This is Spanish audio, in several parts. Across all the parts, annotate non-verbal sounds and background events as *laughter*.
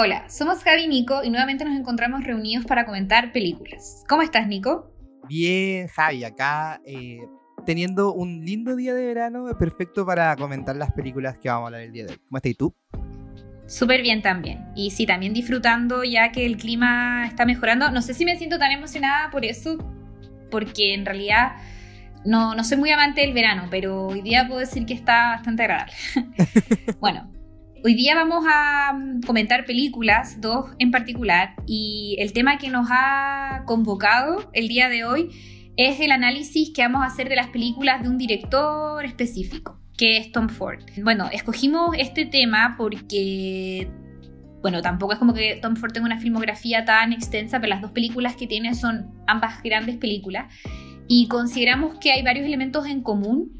Hola, somos Javi y Nico y nuevamente nos encontramos reunidos para comentar películas. ¿Cómo estás, Nico? Bien, Javi, acá eh, teniendo un lindo día de verano, perfecto para comentar las películas que vamos a hablar el día de hoy. ¿Cómo estás tú? Súper bien también. Y sí, también disfrutando ya que el clima está mejorando. No sé si me siento tan emocionada por eso, porque en realidad no, no soy muy amante del verano, pero hoy día puedo decir que está bastante agradable. *laughs* bueno, Hoy día vamos a mm, comentar películas, dos en particular, y el tema que nos ha convocado el día de hoy es el análisis que vamos a hacer de las películas de un director específico, que es Tom Ford. Bueno, escogimos este tema porque, bueno, tampoco es como que Tom Ford tenga una filmografía tan extensa, pero las dos películas que tiene son ambas grandes películas, y consideramos que hay varios elementos en común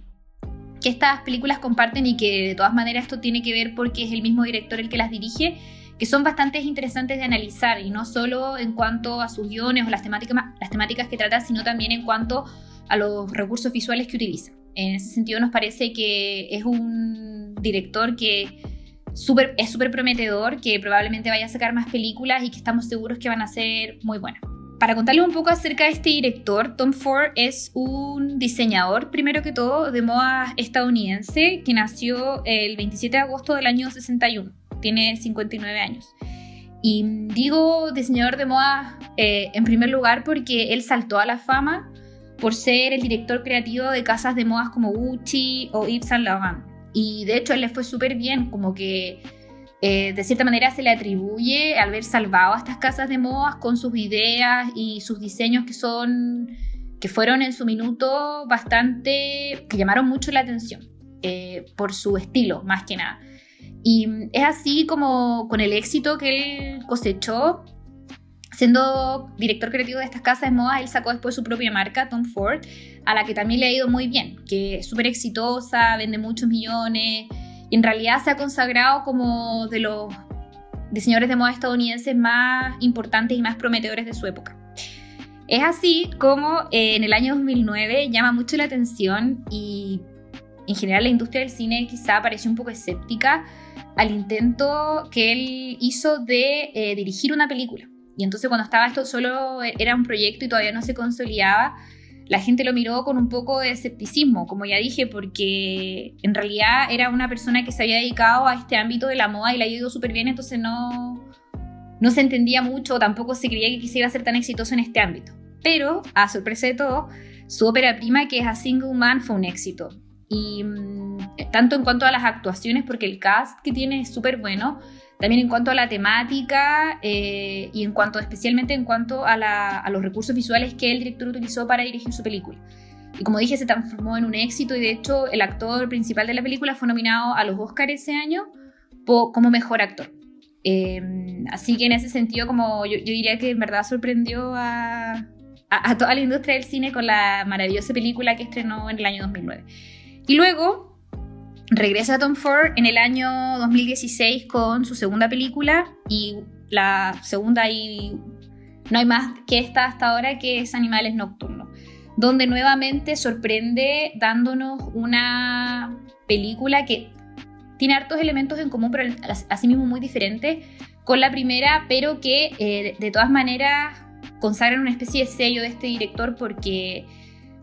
que estas películas comparten y que de todas maneras esto tiene que ver porque es el mismo director el que las dirige, que son bastante interesantes de analizar y no solo en cuanto a sus guiones o las temáticas, las temáticas que trata, sino también en cuanto a los recursos visuales que utiliza. En ese sentido nos parece que es un director que super, es súper prometedor, que probablemente vaya a sacar más películas y que estamos seguros que van a ser muy buenas. Para contarles un poco acerca de este director, Tom Ford es un diseñador, primero que todo, de moda estadounidense que nació el 27 de agosto del año 61. Tiene 59 años. Y digo diseñador de moda eh, en primer lugar porque él saltó a la fama por ser el director creativo de casas de modas como Gucci o Yves Saint Laurent. Y de hecho él le fue súper bien, como que eh, de cierta manera se le atribuye haber salvado a estas casas de modas con sus ideas y sus diseños que son que fueron en su minuto bastante que llamaron mucho la atención eh, por su estilo más que nada. Y es así como con el éxito que él cosechó siendo director creativo de estas casas de modas él sacó después su propia marca Tom Ford a la que también le ha ido muy bien que es súper exitosa vende muchos millones y en realidad se ha consagrado como de los diseñadores de moda estadounidenses más importantes y más prometedores de su época. Es así como eh, en el año 2009 llama mucho la atención y en general la industria del cine quizá pareció un poco escéptica al intento que él hizo de eh, dirigir una película. Y entonces cuando estaba esto solo era un proyecto y todavía no se consolidaba, la gente lo miró con un poco de escepticismo, como ya dije, porque en realidad era una persona que se había dedicado a este ámbito de la moda y le ha ido súper bien, entonces no, no se entendía mucho, tampoco se creía que quisiera ser tan exitoso en este ámbito. Pero, a sorpresa de todo, su ópera prima, que es A Single Man, fue un éxito. Y mm, tanto en cuanto a las actuaciones, porque el cast que tiene es súper bueno, también en cuanto a la temática eh, y en cuanto, especialmente en cuanto a, los recursos visuales que el director utilizó para dirigir su película. Y como dije, se transformó en un éxito y de hecho el actor principal de la película fue nominado a los Oscars ese año como mejor actor. Em, así que en ese sentido, como yo, diría que en verdad sorprendió a, toda la industria del cine con la maravillosa película que estrenó en el año 2009. Y luego Regresa Tom Ford en el año 2016 con su segunda película y la segunda y no hay más que esta hasta ahora que es Animales Nocturnos, donde nuevamente sorprende dándonos una película que tiene hartos elementos en común, pero asimismo muy diferentes con la primera, pero que eh, de todas maneras consagran una especie de sello de este director porque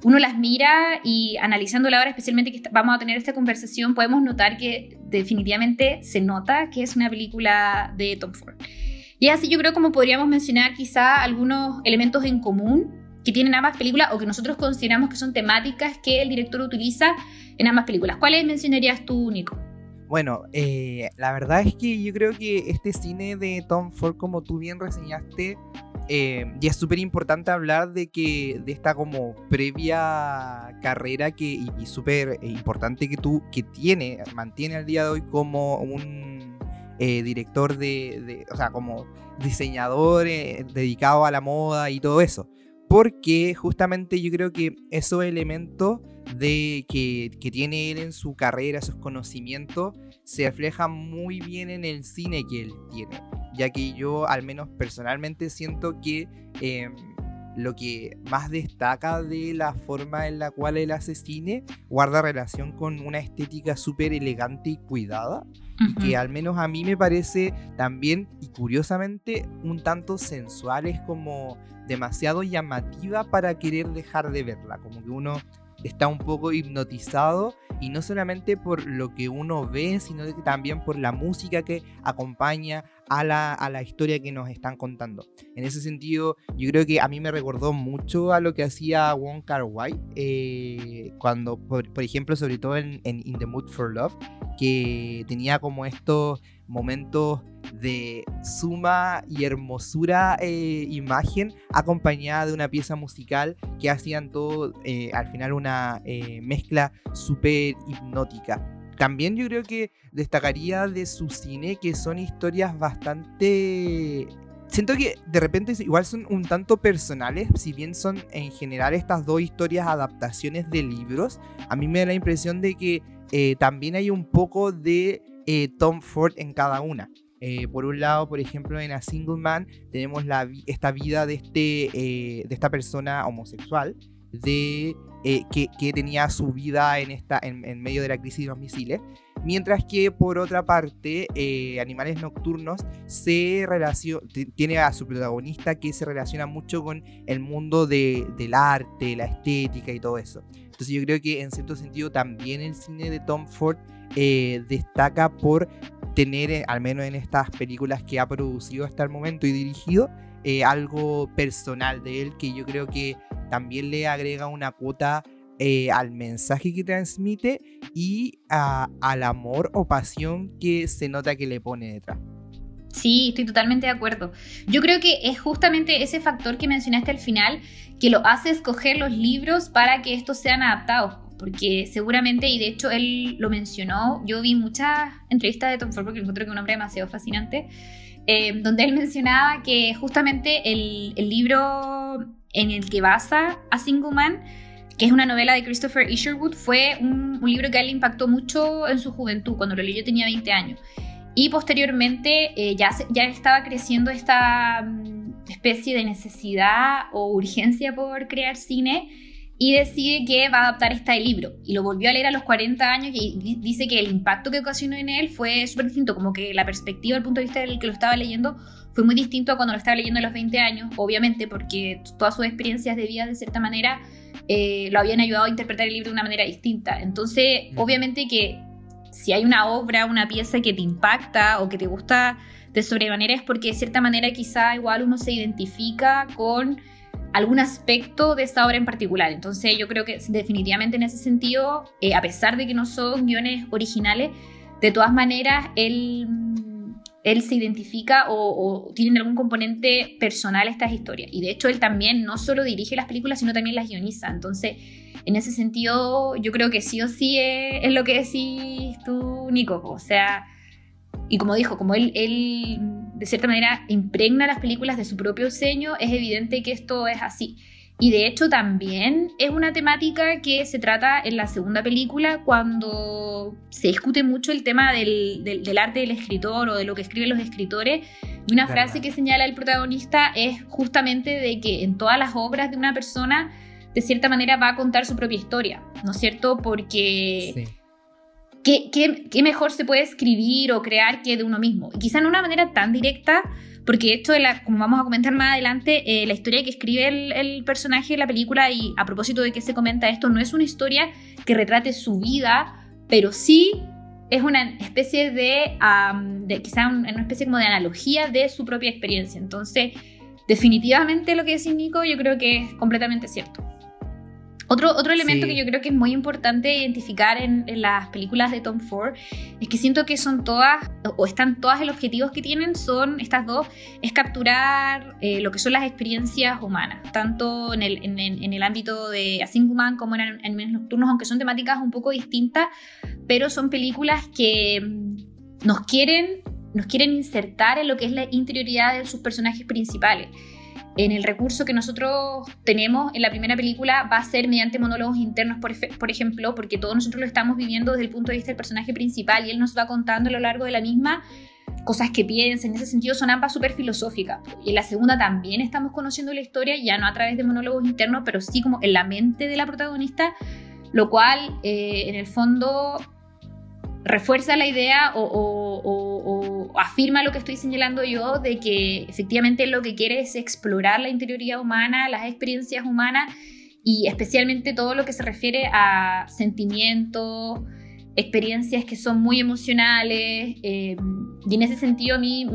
uno las mira y analizándola ahora, especialmente que vamos a tener esta conversación, podemos notar que definitivamente se nota que es una película de Tom Ford. Y así yo creo como podríamos mencionar quizá algunos elementos en común que tienen ambas películas o que nosotros consideramos que son temáticas que el director utiliza en ambas películas. ¿Cuáles mencionarías tú, Nico? Bueno, eh, la verdad es que yo creo que este cine de Tom Ford, como tú bien reseñaste, eh, y es súper importante hablar de que de esta como previa carrera que, y, súper importante que tú que tiene, mantiene al día de hoy como un eh, director de, o sea, como diseñador eh, dedicado a la moda y todo eso. Porque justamente yo creo que esos elementos de que, que tiene él en su carrera, sus conocimientos, se reflejan muy bien en el cine que él tiene ya que yo al menos personalmente siento que em, lo que más destaca de la forma en la cual él hace cine guarda relación con una estética súper elegante y cuidada. Y que al menos a mí me parece también, y curiosamente, un tanto sensual, es como demasiado llamativa para querer dejar de verla. Como que uno está un poco hipnotizado y no solamente por lo que uno ve, sino también por la música que acompaña a la, a la, historia que nos están contando. En ese sentido, yo creo que a mí me recordó mucho a lo que hacía Wong Kar Wai, eh, cuando, por, ejemplo, sobre todo en, en In the Mood for Love, que tenía como estos momentos de suma y hermosura eh, imagen acompañada de una pieza musical que hacían todo eh, al final una eh, mezcla súper hipnótica. También yo creo que destacaría de su cine que son historias bastante... Siento que de repente igual son un tanto personales, si bien son en general estas dos historias adaptaciones de libros, a mí me da la impresión de que también hay un poco de Tom Ford en cada una. Eh, por un lado, por ejemplo, en A Single Man tenemos la, esta vida de, este, eh, de esta persona homosexual de, eh, que, que, tenía su vida en, esta, en, medio de la crisis de los misiles. Mientras que por otra parte, Animales Nocturnos se tiene a su protagonista que se relaciona mucho con el mundo de, del arte, la estética y todo eso. Entonces yo creo que en cierto sentido también el cine de Tom Ford destaca por tener, eh, al menos en estas películas que ha producido hasta el momento y dirigido, eh, algo personal de él que yo creo que también le agrega una cuota eh, al mensaje que transmite y al amor o pasión que se nota que le pone detrás. Sí, estoy totalmente de acuerdo. Yo creo que es justamente ese factor que mencionaste al final que lo hace escoger los libros para que estos sean adaptados porque seguramente, y de hecho él lo mencionó, yo vi muchas entrevistas de Tom Ford porque encuentro que es un hombre demasiado fascinante, eh, donde él mencionaba que justamente el, el, libro en el que basa a Single Man, que es una novela de Christopher Isherwood, fue un, un libro que a él le impactó mucho en su juventud, cuando lo leyó tenía 20 años. Y posteriormente eh, ya, ya estaba creciendo esta mm, especie de necesidad o urgencia por crear cine y decide que va a adaptar este libro. Y lo volvió a leer a los 40 años y dice que el impacto que ocasionó en él fue súper distinto, como que la perspectiva, el punto de vista del que lo estaba leyendo fue muy distinto a cuando lo estaba leyendo a los 20 años, obviamente porque todas sus experiencias de vida de cierta manera eh, lo habían ayudado a interpretar el libro de una manera distinta. Entonces, mm. obviamente que si hay una obra, una pieza que te impacta o que te gusta de sobremanera es porque de cierta manera quizá igual uno se identifica con algún aspecto de esta obra en particular. Entonces yo creo que definitivamente en ese sentido, eh, a pesar de que no son guiones originales, de todas maneras él, él se identifica o, tiene algún componente personal estas historias. Y de hecho él también no solo dirige las películas, sino también las guioniza. Entonces en ese sentido yo creo que sí o sí es, es lo que decís tú, Nico. O sea y como dijo, como él de cierta manera impregna las películas de su propio diseño, es evidente que esto es así. Y de hecho también es una temática que se trata en la segunda película cuando se discute mucho el tema del, del, arte del escritor o de lo que escriben los escritores. Y una frase que señala el protagonista es justamente de que en todas las obras de una persona, de cierta manera, va a contar su propia historia, ¿no es cierto? Porque... Sí ¿qué, mejor se puede escribir o crear que de uno mismo? Quizá no de una manera tan directa, porque esto, de la, como vamos a comentar más adelante, eh, la historia que escribe el, personaje de la película, y a propósito de que se comenta esto, no es una historia que retrate su vida, pero sí es una especie de, de quizá una especie como de analogía de su propia experiencia. Entonces, definitivamente lo que dice Nico yo creo que es completamente cierto. Otro, otro elemento que yo creo que es muy importante identificar en, las películas de Tom Ford es que siento que son todas, o están todas el objetivo que tienen, son estas dos, es capturar eh, lo que son las experiencias humanas, tanto en el, en, el ámbito de A Single Man como en Animales Nocturnos, aunque son temáticas un poco distintas, pero son películas que mm, nos quieren, nos quieren insertar en lo que es la interioridad de sus personajes principales en el recurso que nosotros tenemos en la primera película va a ser mediante monólogos internos, por, ejemplo, porque todos nosotros lo estamos viviendo desde el punto de vista del personaje principal y él nos va contando a lo largo de la misma cosas que piensa, en ese sentido son ambas súper filosóficas. Y en la segunda también estamos conociendo la historia, ya no a través de monólogos internos, pero sí como en la mente de la protagonista, lo cual eh, en el fondo refuerza la idea o, afirma lo que estoy señalando yo de que efectivamente lo que quiere es explorar la interioridad humana, las experiencias humanas y especialmente todo lo que se refiere a sentimientos, experiencias que son muy emocionales eh, y en ese sentido a mí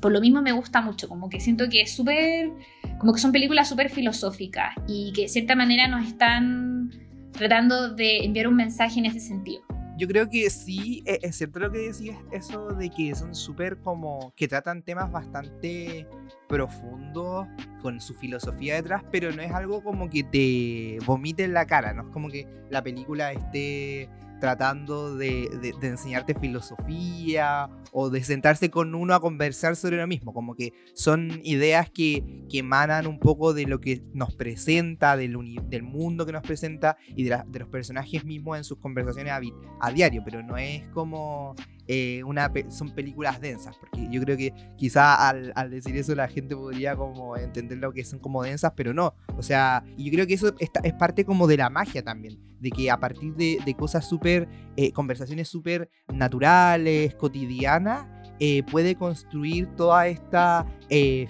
por lo mismo me gusta mucho, como que siento que es súper, como que son películas súper filosóficas y que de cierta manera nos están tratando de enviar un mensaje en ese sentido yo creo que sí, e, es cierto lo que decías, eso de que son súper como, que tratan temas bastante profundos, con su filosofía detrás, pero no es algo como que te vomite en la cara, no es como que la película esté tratando de, enseñarte filosofía o de sentarse con uno a conversar sobre lo mismo, como que son ideas que, que emanan un poco de lo que nos presenta, del, mundo que nos presenta y de, de, los personajes mismos en sus conversaciones a diario, pero no es como eh, son películas densas, porque yo creo que quizá al, decir eso la gente podría como entender lo que son como densas, pero no, o sea, yo creo que eso es parte como de la magia también, de que a partir de, de cosas súper, eh, conversaciones súper naturales, cotidianas, eh, puede construir toda esta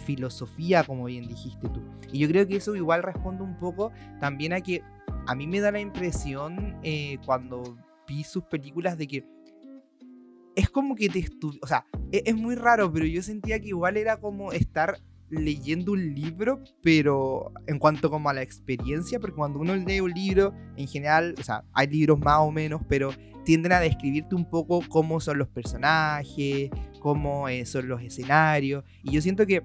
filosofía, como bien dijiste tú. Y yo creo que eso igual responde un poco también a que a mí me da la impresión cuando vi sus películas de que es como que te O sea, es, es, muy raro, pero yo sentía que igual era como estar leyendo un libro, pero en cuanto como a la experiencia, porque cuando uno lee un libro, en general, o sea, hay libros más o menos, pero tienden a describirte un poco cómo son los personajes, cómo eh, son los escenarios, y yo siento que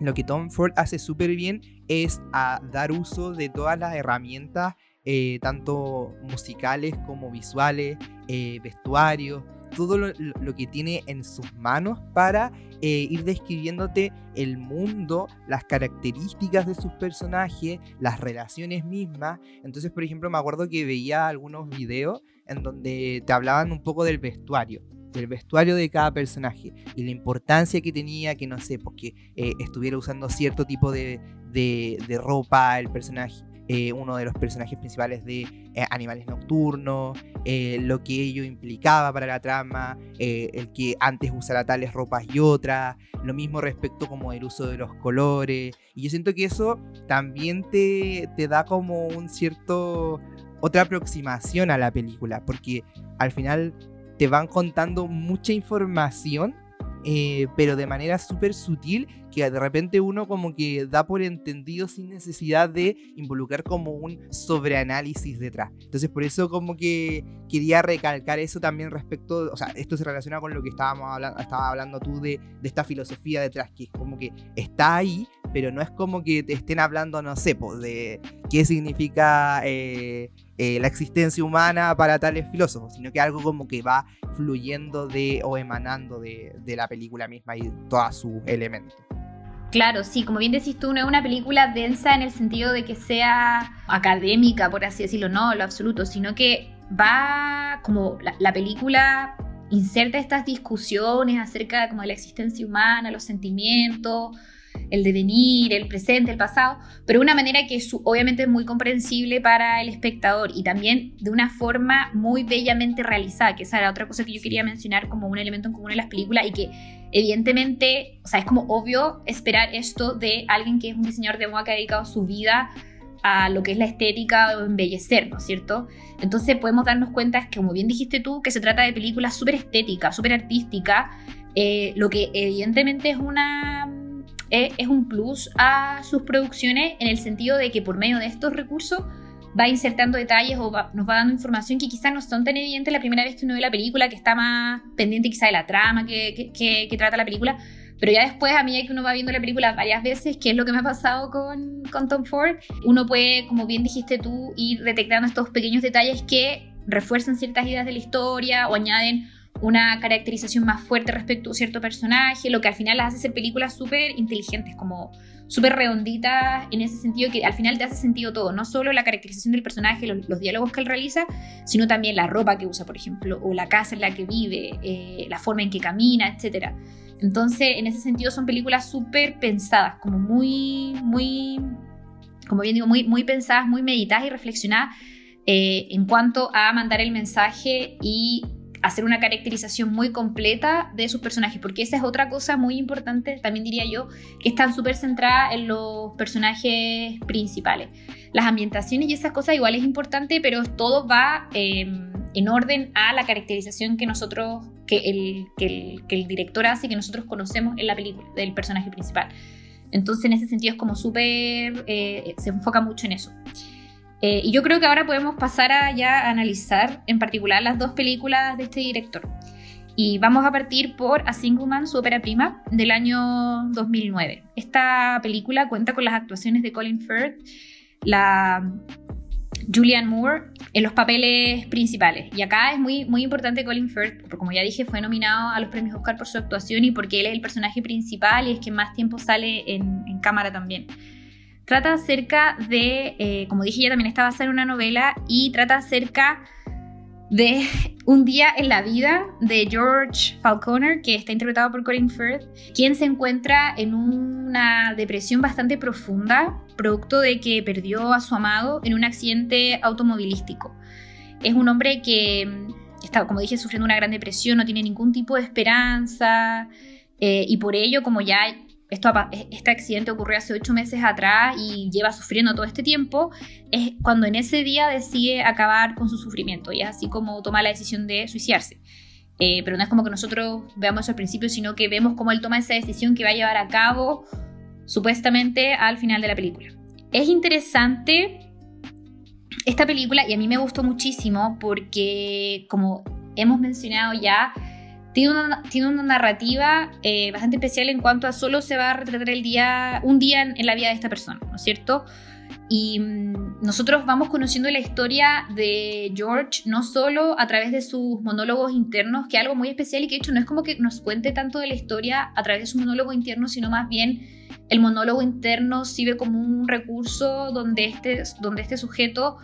lo que Tom Ford hace súper bien es a dar uso de todas las herramientas, eh, tanto musicales como visuales, eh, vestuarios, todo lo, que tiene en sus manos para eh, ir describiéndote el mundo, las características de sus personajes, las relaciones mismas. Entonces, por ejemplo, me acuerdo que veía algunos videos en donde te hablaban un poco del vestuario del vestuario de cada personaje y la importancia que tenía que no sé, porque eh, estuviera usando cierto tipo de, de ropa el personaje eh, uno de los personajes principales de eh, Animales Nocturnos, eh, lo que ello implicaba para la trama, el que antes usara tales ropas y otras, lo mismo respecto como el uso de los colores. Y yo siento que eso también te, te da como un cierto, otra aproximación a la película, porque al final te van contando mucha información eh, pero de manera súper sutil, que de repente uno como que da por entendido sin necesidad de involucrar como un sobreanálisis detrás. Entonces por eso como que quería recalcar eso también respecto, o sea, esto se relaciona con lo que estábamos hablando, estaba hablando tú de, esta filosofía detrás, que es como que está ahí, pero no es como que te estén hablando, no sé, pues, de qué significa... Eh, eh, la existencia humana para tales filósofos, sino que algo como que va fluyendo de o emanando de, la película misma y todos sus elementos. Claro, sí, como bien decís tú, no es una película densa en el sentido de que sea académica, por así decirlo, no, lo absoluto, sino que va como la, la película inserta estas discusiones acerca como de la existencia humana, los sentimientos, el devenir, el presente, el pasado, pero de una manera que es, obviamente es muy comprensible para el espectador y también de una forma muy bellamente realizada, que esa era otra cosa que yo quería mencionar como un elemento en común en las películas y que evidentemente, o sea, es como obvio esperar esto de alguien que es un diseñador de moda que ha dedicado su vida a lo que es la estética o embellecer, ¿no es cierto? Entonces podemos darnos cuenta, que como bien dijiste tú, que se trata de películas súper estéticas, súper artísticas, eh, lo que evidentemente es una es un plus a sus producciones en el sentido de que por medio de estos recursos va insertando detalles o nos va dando información que quizás no son tan evidentes la primera vez que uno ve la película, que está más pendiente quizá de la trama que, que, trata la película, pero ya después, a medida que uno va viendo la película varias veces, que es lo que me ha pasado con, con Tom Ford, uno puede, como bien dijiste tú, ir detectando estos pequeños detalles que refuerzan ciertas ideas de la historia o añaden una caracterización más fuerte respecto a cierto personaje, lo que al final las hace ser películas súper inteligentes, como súper redonditas en ese sentido que al final te hace sentido todo, no solo la caracterización del personaje, los, diálogos que él realiza, sino también la ropa que usa, por ejemplo, o la casa en la que vive, eh, la forma en que camina, etc. Entonces, en ese sentido son películas súper pensadas, como muy, muy, como bien digo, muy, muy pensadas, muy meditadas y reflexionadas eh, en cuanto a mandar el mensaje y hacer una caracterización muy completa de sus personajes, porque esa es otra cosa muy importante, también diría yo, que están súper centradas en los personajes principales. Las ambientaciones y esas cosas igual es importante, pero todo va em, en orden a la caracterización que nosotros, que el, que el, director hace, que nosotros conocemos en la película, del personaje principal. Entonces, en ese sentido, es como súper. Eh, se enfoca mucho en eso. Eh, y yo creo que ahora podemos pasar a ya analizar en particular las dos películas de este director. Y vamos a partir por A Single Man, su ópera prima, del año 2009. Esta película cuenta con las actuaciones de Colin Firth, la Julianne Moore en los papeles principales. Y acá es muy, muy importante Colin Firth, porque como ya dije, fue nominado a los premios Oscar por su actuación y porque él es el personaje principal y es que más tiempo sale en, en cámara también. Trata acerca de, eh, como dije ya también está basada en una novela y trata acerca de un día en la vida de George Falconer, que está interpretado por Colin Firth, quien se encuentra en una depresión bastante profunda, producto de que perdió a su amado en un accidente automovilístico. Es un hombre que está, como dije, sufriendo una gran depresión, no tiene ningún tipo de esperanza, eh, y por ello, como ya este accidente ocurrió hace ocho meses atrás y lleva sufriendo todo este tiempo, es cuando en ese día decide acabar con su sufrimiento y es así como toma la decisión de suicidarse. Eh, pero no es como que nosotros veamos eso al principio, sino que vemos cómo él toma esa decisión que va a llevar a cabo supuestamente al final de la película. Es interesante esta película y a mí me gustó muchísimo porque como hemos mencionado ya, tiene una, tiene una narrativa eh, bastante especial en cuanto a solo se va a retratar el día, un día en, la vida de esta persona, ¿no es cierto? Y mm, nosotros vamos conociendo la historia de George no solo a través de sus monólogos internos, que es algo muy especial y que de hecho no es como que nos cuente tanto de la historia a través de su monólogo interno, sino más bien el monólogo interno sirve como un recurso donde este, donde este sujeto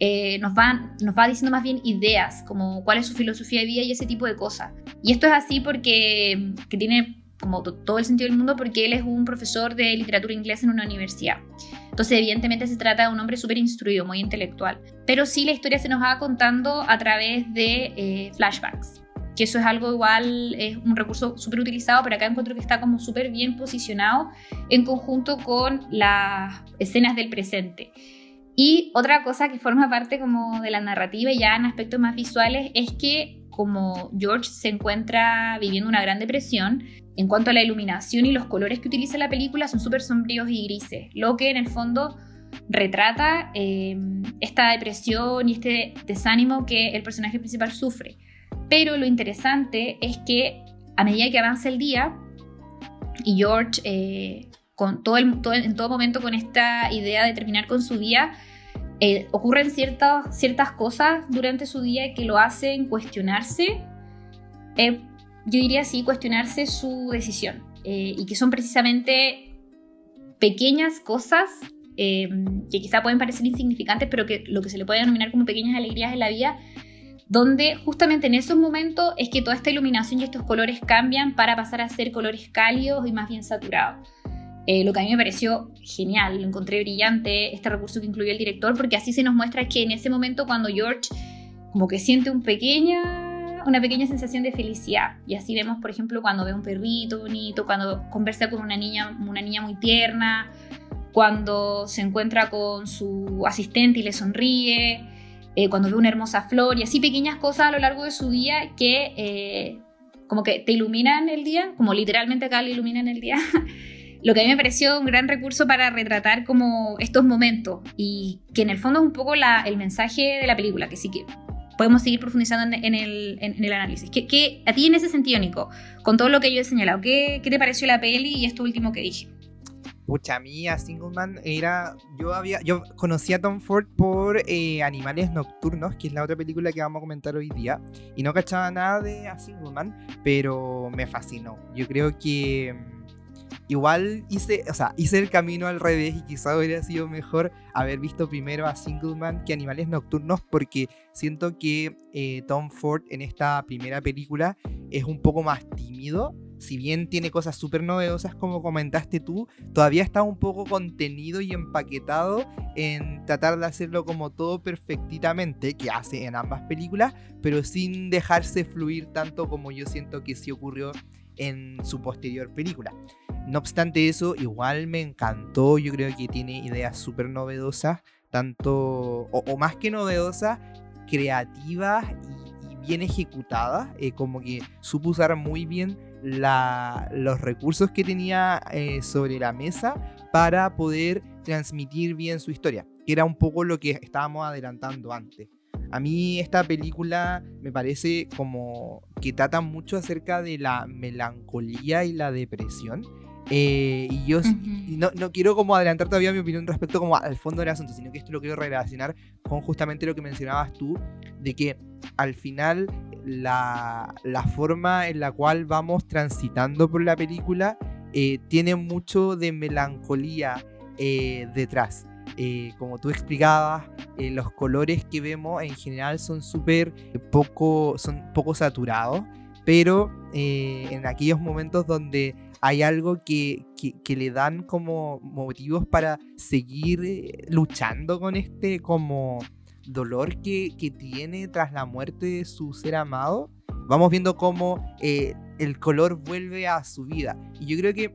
eh, nos, va, nos va diciendo más bien ideas, como cuál es su filosofía de vida y ese tipo de cosas. Y esto es así porque que tiene como todo el sentido del mundo porque él es un profesor de literatura inglesa en una universidad. Entonces, evidentemente se trata de un hombre súper instruido, muy intelectual. Pero sí la historia se nos va contando a través de eh, flashbacks, que eso es algo igual, es un recurso súper utilizado, pero acá encuentro que está como súper bien posicionado en conjunto con las escenas del presente. Y otra cosa que forma parte como de la narrativa ya en aspectos más visuales es que como George se encuentra viviendo una gran depresión, en cuanto a la iluminación y los colores que utiliza la película son súper sombríos y grises, lo que en el fondo retrata eh, esta depresión y este desánimo que el personaje principal sufre. Pero lo interesante es que a medida que avanza el día y George eh, en todo momento con esta idea de terminar con su día, eh, ocurren ciertas, ciertas cosas durante su día que lo hacen cuestionarse, eh, yo diría así, cuestionarse su decisión, eh, y que son precisamente pequeñas cosas que quizá pueden parecer insignificantes, pero que lo que se le puede denominar como pequeñas alegrías en la vida, donde justamente en esos momentos es que toda esta iluminación y estos colores cambian para pasar a ser colores cálidos y más bien saturados. Eh, lo que a mí me pareció genial, lo encontré brillante, este recurso que incluyó el director, porque así se nos muestra que en ese momento cuando George como que siente un pequeña, una pequeña sensación de felicidad. Y así vemos, por ejemplo, cuando ve un perrito bonito, cuando conversa con una niña, una niña muy tierna, cuando se encuentra con su asistente y le sonríe, eh, cuando ve una hermosa flor y así pequeñas cosas a lo largo de su día que eh, como que te iluminan el día, como literalmente acá le iluminan el día. *laughs* lo que a mí me pareció un gran recurso para retratar como estos momentos y que en el fondo es un poco el mensaje de la película, que sí que podemos seguir profundizando en, el, análisis. ¿Qué, a ti en ese sentido, Nico, con todo lo que yo he señalado, ¿qué, te pareció la peli y esto último que dije? Pucha, a mí a Singleman era. Yo había. Yo conocí a Tom Ford por eh, Animales Nocturnos, que es la otra película que vamos a comentar hoy día. Y no cachaba nada de a Singleman, pero me fascinó. Yo creo que. Igual hice, o sea, hice el camino al revés y quizá hubiera sido mejor haber visto primero a Singleman que Animales Nocturnos porque siento que eh, Tom Ford en esta primera película es un poco más tímido si bien tiene cosas súper novedosas como comentaste tú, todavía está un poco contenido y empaquetado en tratar de hacerlo como todo perfectitamente, que hace en ambas películas, pero sin dejarse fluir tanto como yo siento que sí ocurrió en su posterior película. No obstante eso, igual me encantó, yo creo que tiene ideas súper novedosas, tanto, o, más que novedosas, creativas y, bien ejecutadas, eh, como que supo usar muy bien los recursos que tenía eh, sobre la mesa para poder transmitir bien su historia, que era un poco lo que estábamos adelantando antes. A mí esta película me parece como que trata mucho acerca de la melancolía y la depresión. Eh, y yo no, no, quiero como adelantar todavía mi opinión respecto como al fondo del asunto, sino que esto lo quiero relacionar con justamente lo que mencionabas tú, de que al final la, forma en la cual vamos transitando por la película eh, tiene mucho de melancolía eh, detrás. Como tú explicabas, los colores que vemos en general son súper poco, son poco saturados, pero en aquellos momentos donde hay algo que, que, le dan como motivos para seguir luchando con este como dolor que, tiene tras la muerte de su ser amado, vamos viendo cómo eh, el color vuelve a su vida. Y yo creo que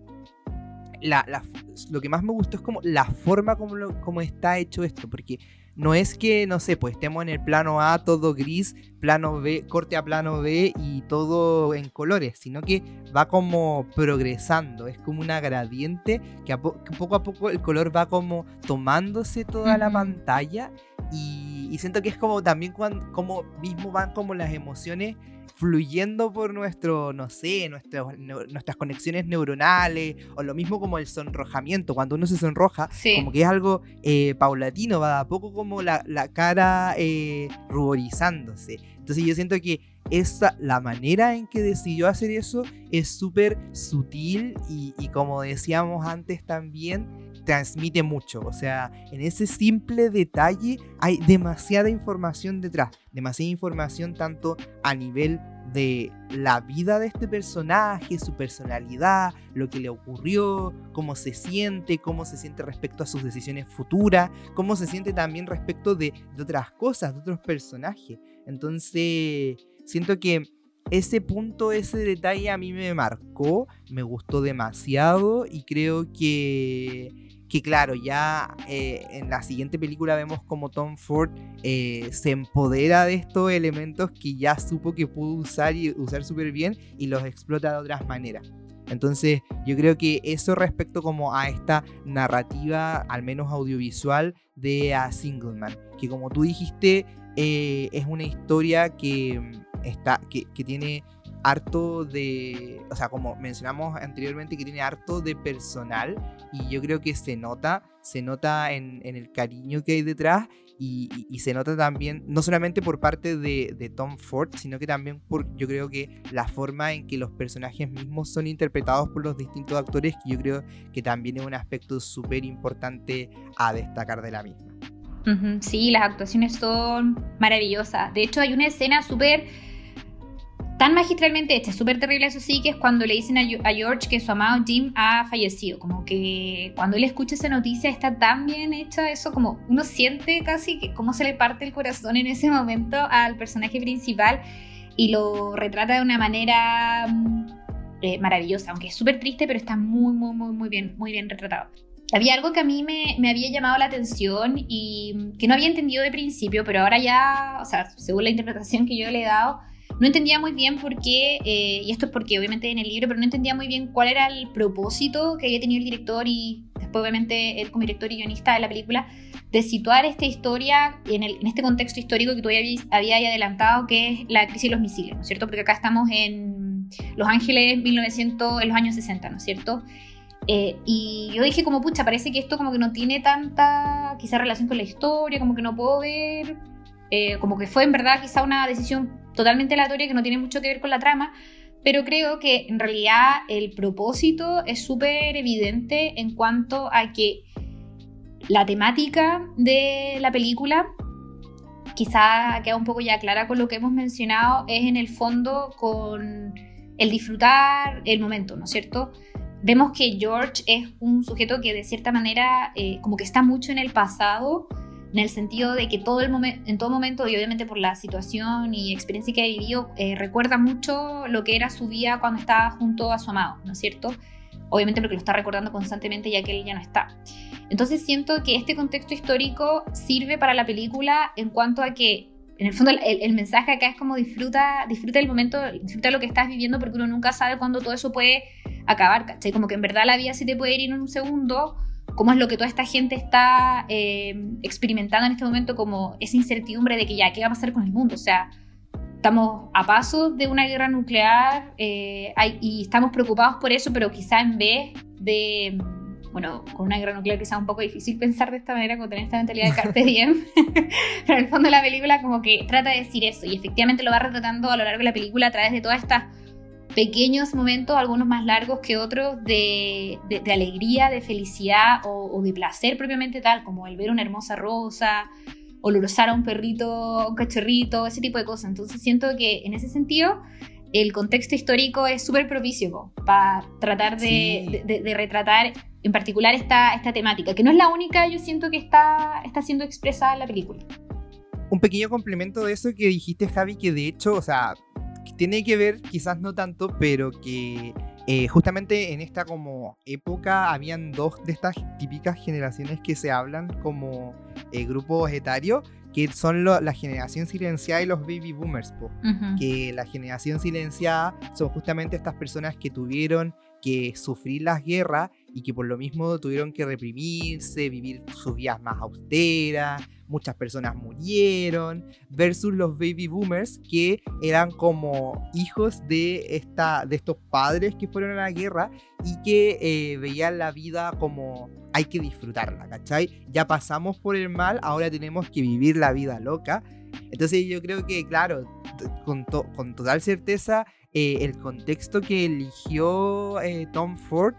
lo que más me gustó es como la forma como, como está hecho esto, porque no es que, no sé, pues estemos en el plano A todo gris, plano B, corte a plano B y todo en colores, sino que va como progresando, es como una gradiente que, poco a poco el color va como tomándose toda la pantalla y, siento que es como también cuando, como mismo van como las emociones fluyendo por nuestro, no sé, nuestras conexiones neuronales, o lo mismo como el sonrojamiento, cuando uno se sonroja, como que es algo eh, paulatino, va a poco como la, cara eh, ruborizándose. Entonces yo siento que esa, la manera en que decidió hacer eso es súper sutil y, y como decíamos antes también, transmite mucho. O sea, en ese simple detalle hay demasiada información detrás. Demasiada información tanto a nivel de la vida de este personaje, su personalidad, lo que le ocurrió, cómo se siente, cómo se siente respecto a sus decisiones futuras, cómo se siente también respecto de, otras cosas, de otros personajes. Entonces, siento que ese punto, ese detalle a mí me marcó, me gustó demasiado y creo que que claro, ya eh, en la siguiente película vemos como Tom Ford eh, se empodera de estos elementos que ya supo que pudo usar y usar súper bien y los explota de otras maneras. Entonces yo creo que eso respecto como a esta narrativa, al menos audiovisual, de A Singleman, que como tú dijiste, eh, es una historia que, mm, está, que, que tiene harto de, o sea, como mencionamos anteriormente, que tiene harto de personal y yo creo que se nota, se nota en, el cariño que hay detrás y, se nota también, no solamente por parte de, Tom Ford, sino que también por, yo creo que la forma en que los personajes mismos son interpretados por los distintos actores, que yo creo que también es un aspecto súper importante a destacar de la misma. Sí, las actuaciones son maravillosas. De hecho, hay una escena súper tan magistralmente hecha, súper terrible eso sí, que es cuando le dicen a, George que su amado Jim ha fallecido, como que cuando él escucha esa noticia está tan bien hecha eso, como uno siente casi que cómo se le parte el corazón en ese momento al personaje principal y lo retrata de una manera mm, eh, maravillosa, aunque es súper triste, pero está muy, muy, muy, muy bien, muy bien retratado. Había algo que a mí me, me, había llamado la atención y que no había entendido de principio, pero ahora ya, o sea, según la interpretación que yo le he dado, no entendía muy bien por qué, eh, y esto es porque obviamente en el libro, pero no entendía muy bien cuál era el propósito que había tenido el director y después obviamente él como director y guionista de la película, de situar esta historia en, en este contexto histórico que tú había, había adelantado, que es la crisis de los misiles, ¿no es cierto? Porque acá estamos en Los Ángeles 1900, en los años 60, ¿no es cierto? Eh, y yo dije como, pucha, parece que esto como que no tiene tanta quizá relación con la historia, como que no puedo ver, eh, como que fue en verdad quizá una decisión totalmente aleatoria que no tiene mucho que ver con la trama, pero creo que en realidad el propósito es súper evidente en cuanto a que la temática de la película quizá queda un poco ya clara con lo que hemos mencionado, es en el fondo con el disfrutar el momento, ¿no es cierto? Vemos que George es un sujeto que de cierta manera eh, como que está mucho en el pasado, en el sentido de que todo el en todo momento, y obviamente por la situación y experiencia que ha vivido, eh, recuerda mucho lo que era su vida cuando estaba junto a su amado, ¿no es cierto? Obviamente porque lo está recordando constantemente ya que él ya no está. Entonces siento que este contexto histórico sirve para la película en cuanto a que, en el fondo, el, mensaje acá es como disfruta, disfruta el momento, disfruta lo que estás viviendo porque uno nunca sabe cuándo todo eso puede acabar, ¿cachai? Como que en verdad la vida se te puede ir en un segundo, como es lo que toda esta gente está eh, experimentando en este momento, como esa incertidumbre de que ya, ¿qué va a pasar con el mundo? O sea, estamos a paso de una guerra nuclear eh, y estamos preocupados por eso, pero quizá en vez de bueno, con una guerra nuclear quizá un poco difícil pensar de esta manera, con tener esta mentalidad de Carpe *laughs* Diem, *laughs* pero en el fondo la película como que trata de decir eso y efectivamente lo va retratando a lo largo de la película a través de todas estas pequeños momentos, algunos más largos que otros, de, de, alegría, de felicidad o, de placer propiamente tal, como el ver una hermosa rosa, o olorosar a un perrito, un cachorrito, ese tipo de cosas. Entonces siento que en ese sentido el contexto histórico es súper propicio para tratar de, de, retratar en particular esta, esta temática, que no es la única, yo siento que está, está siendo expresada en la película. Un pequeño complemento de eso que dijiste, Javi, que de hecho, o sea, tiene que ver, quizás no tanto, pero que eh, justamente en esta como época habían dos de estas típicas generaciones que se hablan como eh, grupos etarios, que son la generación silenciada y los baby boomers, que la generación silenciada son justamente estas personas que tuvieron que sufrir las guerras y que por lo mismo tuvieron que reprimirse, vivir sus vidas más austeras, muchas personas murieron, versus los baby boomers que eran como hijos de, esta, de estos padres que fueron a la guerra y que eh, veían la vida como hay que disfrutarla, ¿cachai? Ya pasamos por el mal, ahora tenemos que vivir la vida loca. Entonces yo creo que, claro, con, con total certeza, eh, el contexto que eligió eh, Tom Ford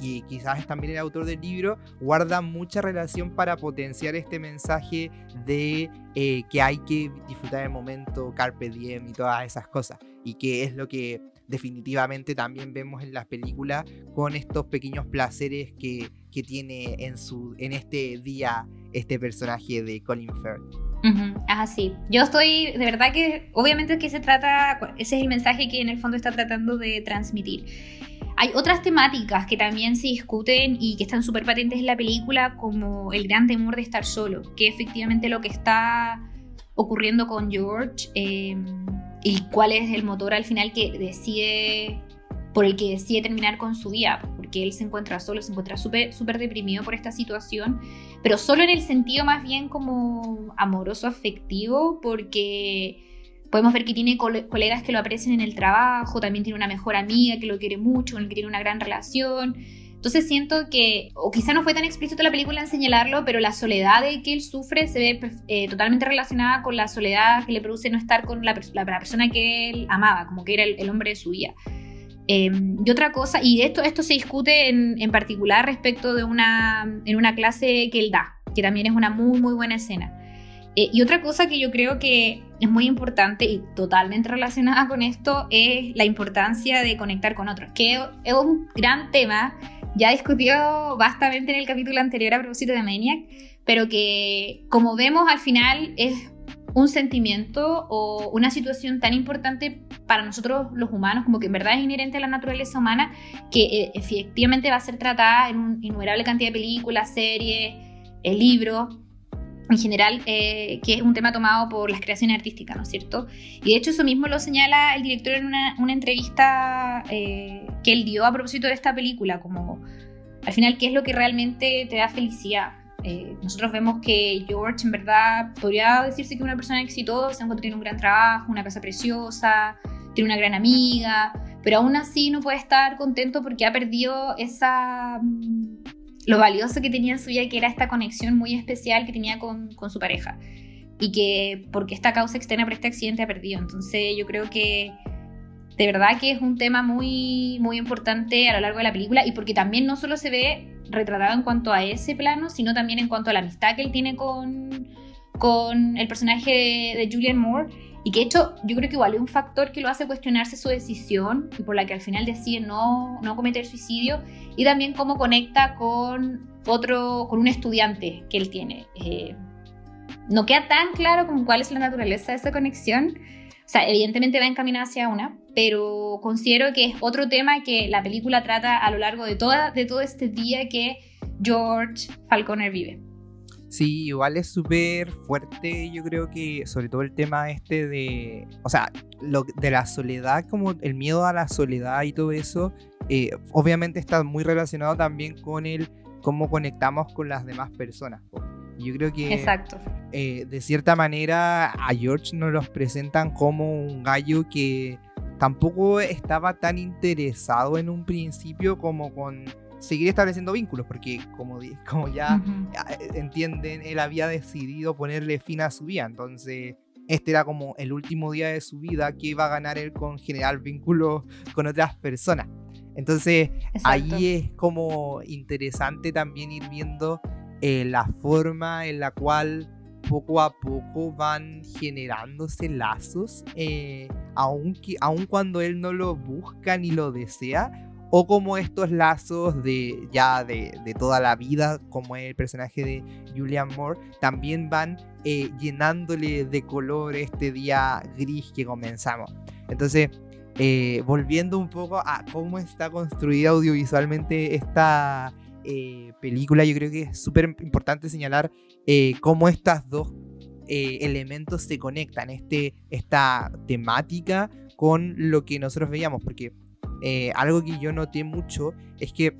y quizás también el autor del libro, guarda mucha relación para potenciar este mensaje de eh, que hay que disfrutar el momento, carpe diem y todas esas cosas. Y que es lo que definitivamente también vemos en las películas con estos pequeños placeres que, que tiene en, su, en este día este personaje de Colin Firth. Ah, sí. Yo estoy, de verdad que, obviamente que se trata, ese es el mensaje que en el fondo está tratando de transmitir. Hay otras temáticas que también se discuten y que están súper patentes en la película, como el gran temor de estar solo, que efectivamente lo que está ocurriendo con George em, y cuál es el motor al final que decide, por el que decide terminar con su vida, porque él se encuentra solo, se encuentra súper súper deprimido por esta situación, pero solo en el sentido más bien como amoroso, afectivo, porque Podemos ver que tiene colegas que lo aprecian en el trabajo, también tiene una mejor amiga que lo quiere mucho, con el que tiene una gran relación. Entonces siento que, o quizá no fue tan explícito la película en señalarlo, pero la soledad de que él sufre se ve eh, totalmente relacionada con la soledad que le produce no estar con la, persona que él amaba, como que era el, hombre de su vida. Em, y otra cosa, y esto, esto se discute en, en, particular respecto de una, en una clase que él da, que también es una muy, muy buena escena. Eh, y otra cosa que yo creo que es muy importante y totalmente relacionada con esto es la importancia de conectar con otros, que es un gran tema, ya discutido bastante en el capítulo anterior a propósito de Maniac, pero que como vemos al final es un sentimiento o una situación tan importante para nosotros los humanos, como que en verdad es inherente a la naturaleza humana, que eh, efectivamente va a ser tratada en una innumerable cantidad de películas, series, eh, libros en general, eh, que es un tema tomado por las creaciones artísticas, ¿no es cierto? Y de hecho eso mismo lo señala el director en una, entrevista eh, que él dio a propósito de esta película, como al final, ¿qué es lo que realmente te da felicidad? Eh, nosotros vemos que George en verdad podría decirse que es una persona exitosa, tiene un gran trabajo, una casa preciosa, tiene una gran amiga, pero aún así no puede estar contento porque ha perdido esa mm, lo valioso que tenía en su vida, que era esta conexión muy especial que tenía con, con su pareja. Y que porque esta causa externa por este accidente ha perdido. Entonces yo creo que de verdad que es un tema muy, muy importante a lo largo de la película y porque también no solo se ve retratado en cuanto a ese plano, sino también en cuanto a la amistad que él tiene con, con el personaje de, Julian Moore. Y que de hecho yo creo que igual es un factor que lo hace cuestionarse su decisión y por la que al final decide no, no cometer suicidio. Y también cómo conecta con otro, con un estudiante que él tiene. Eh, no queda tan claro cuál es la naturaleza de esa conexión, o sea, evidentemente va encaminada hacia una, pero considero que es otro tema que la película trata a lo largo de, toda, de todo este día que George Falconer vive. Sí, igual es súper fuerte, yo creo que sobre todo el tema este de, o sea, lo, de la soledad, como el miedo a la soledad y todo eso, eh, obviamente está muy relacionado también con el cómo conectamos con las demás personas. Yo creo que Exacto. Eh, de cierta manera a George nos los presentan como un gallo que tampoco estaba tan interesado en un principio como con seguir estableciendo vínculos, porque como, *laughs* como ya eh, entienden, él había decidido ponerle fin a su vida, entonces este era como el último día de su vida que iba a ganar él con generar vínculos con otras personas. Entonces ahí es como interesante también ir viendo eh, la forma en la cual poco a poco van generándose lazos, eh, aun, cuando él no lo busca ni lo desea, o como estos lazos de ya de, toda la vida, como el personaje de Julian Moore, también van eh, llenándole de color este día gris que comenzamos. Entonces, volviendo un poco a cómo está construida audiovisualmente esta, eh, película, yo creo que es súper importante señalar eh, cómo estas dos eh, elementos se conectan, este, esta temática con lo que nosotros veíamos, porque algo que yo noté mucho es que,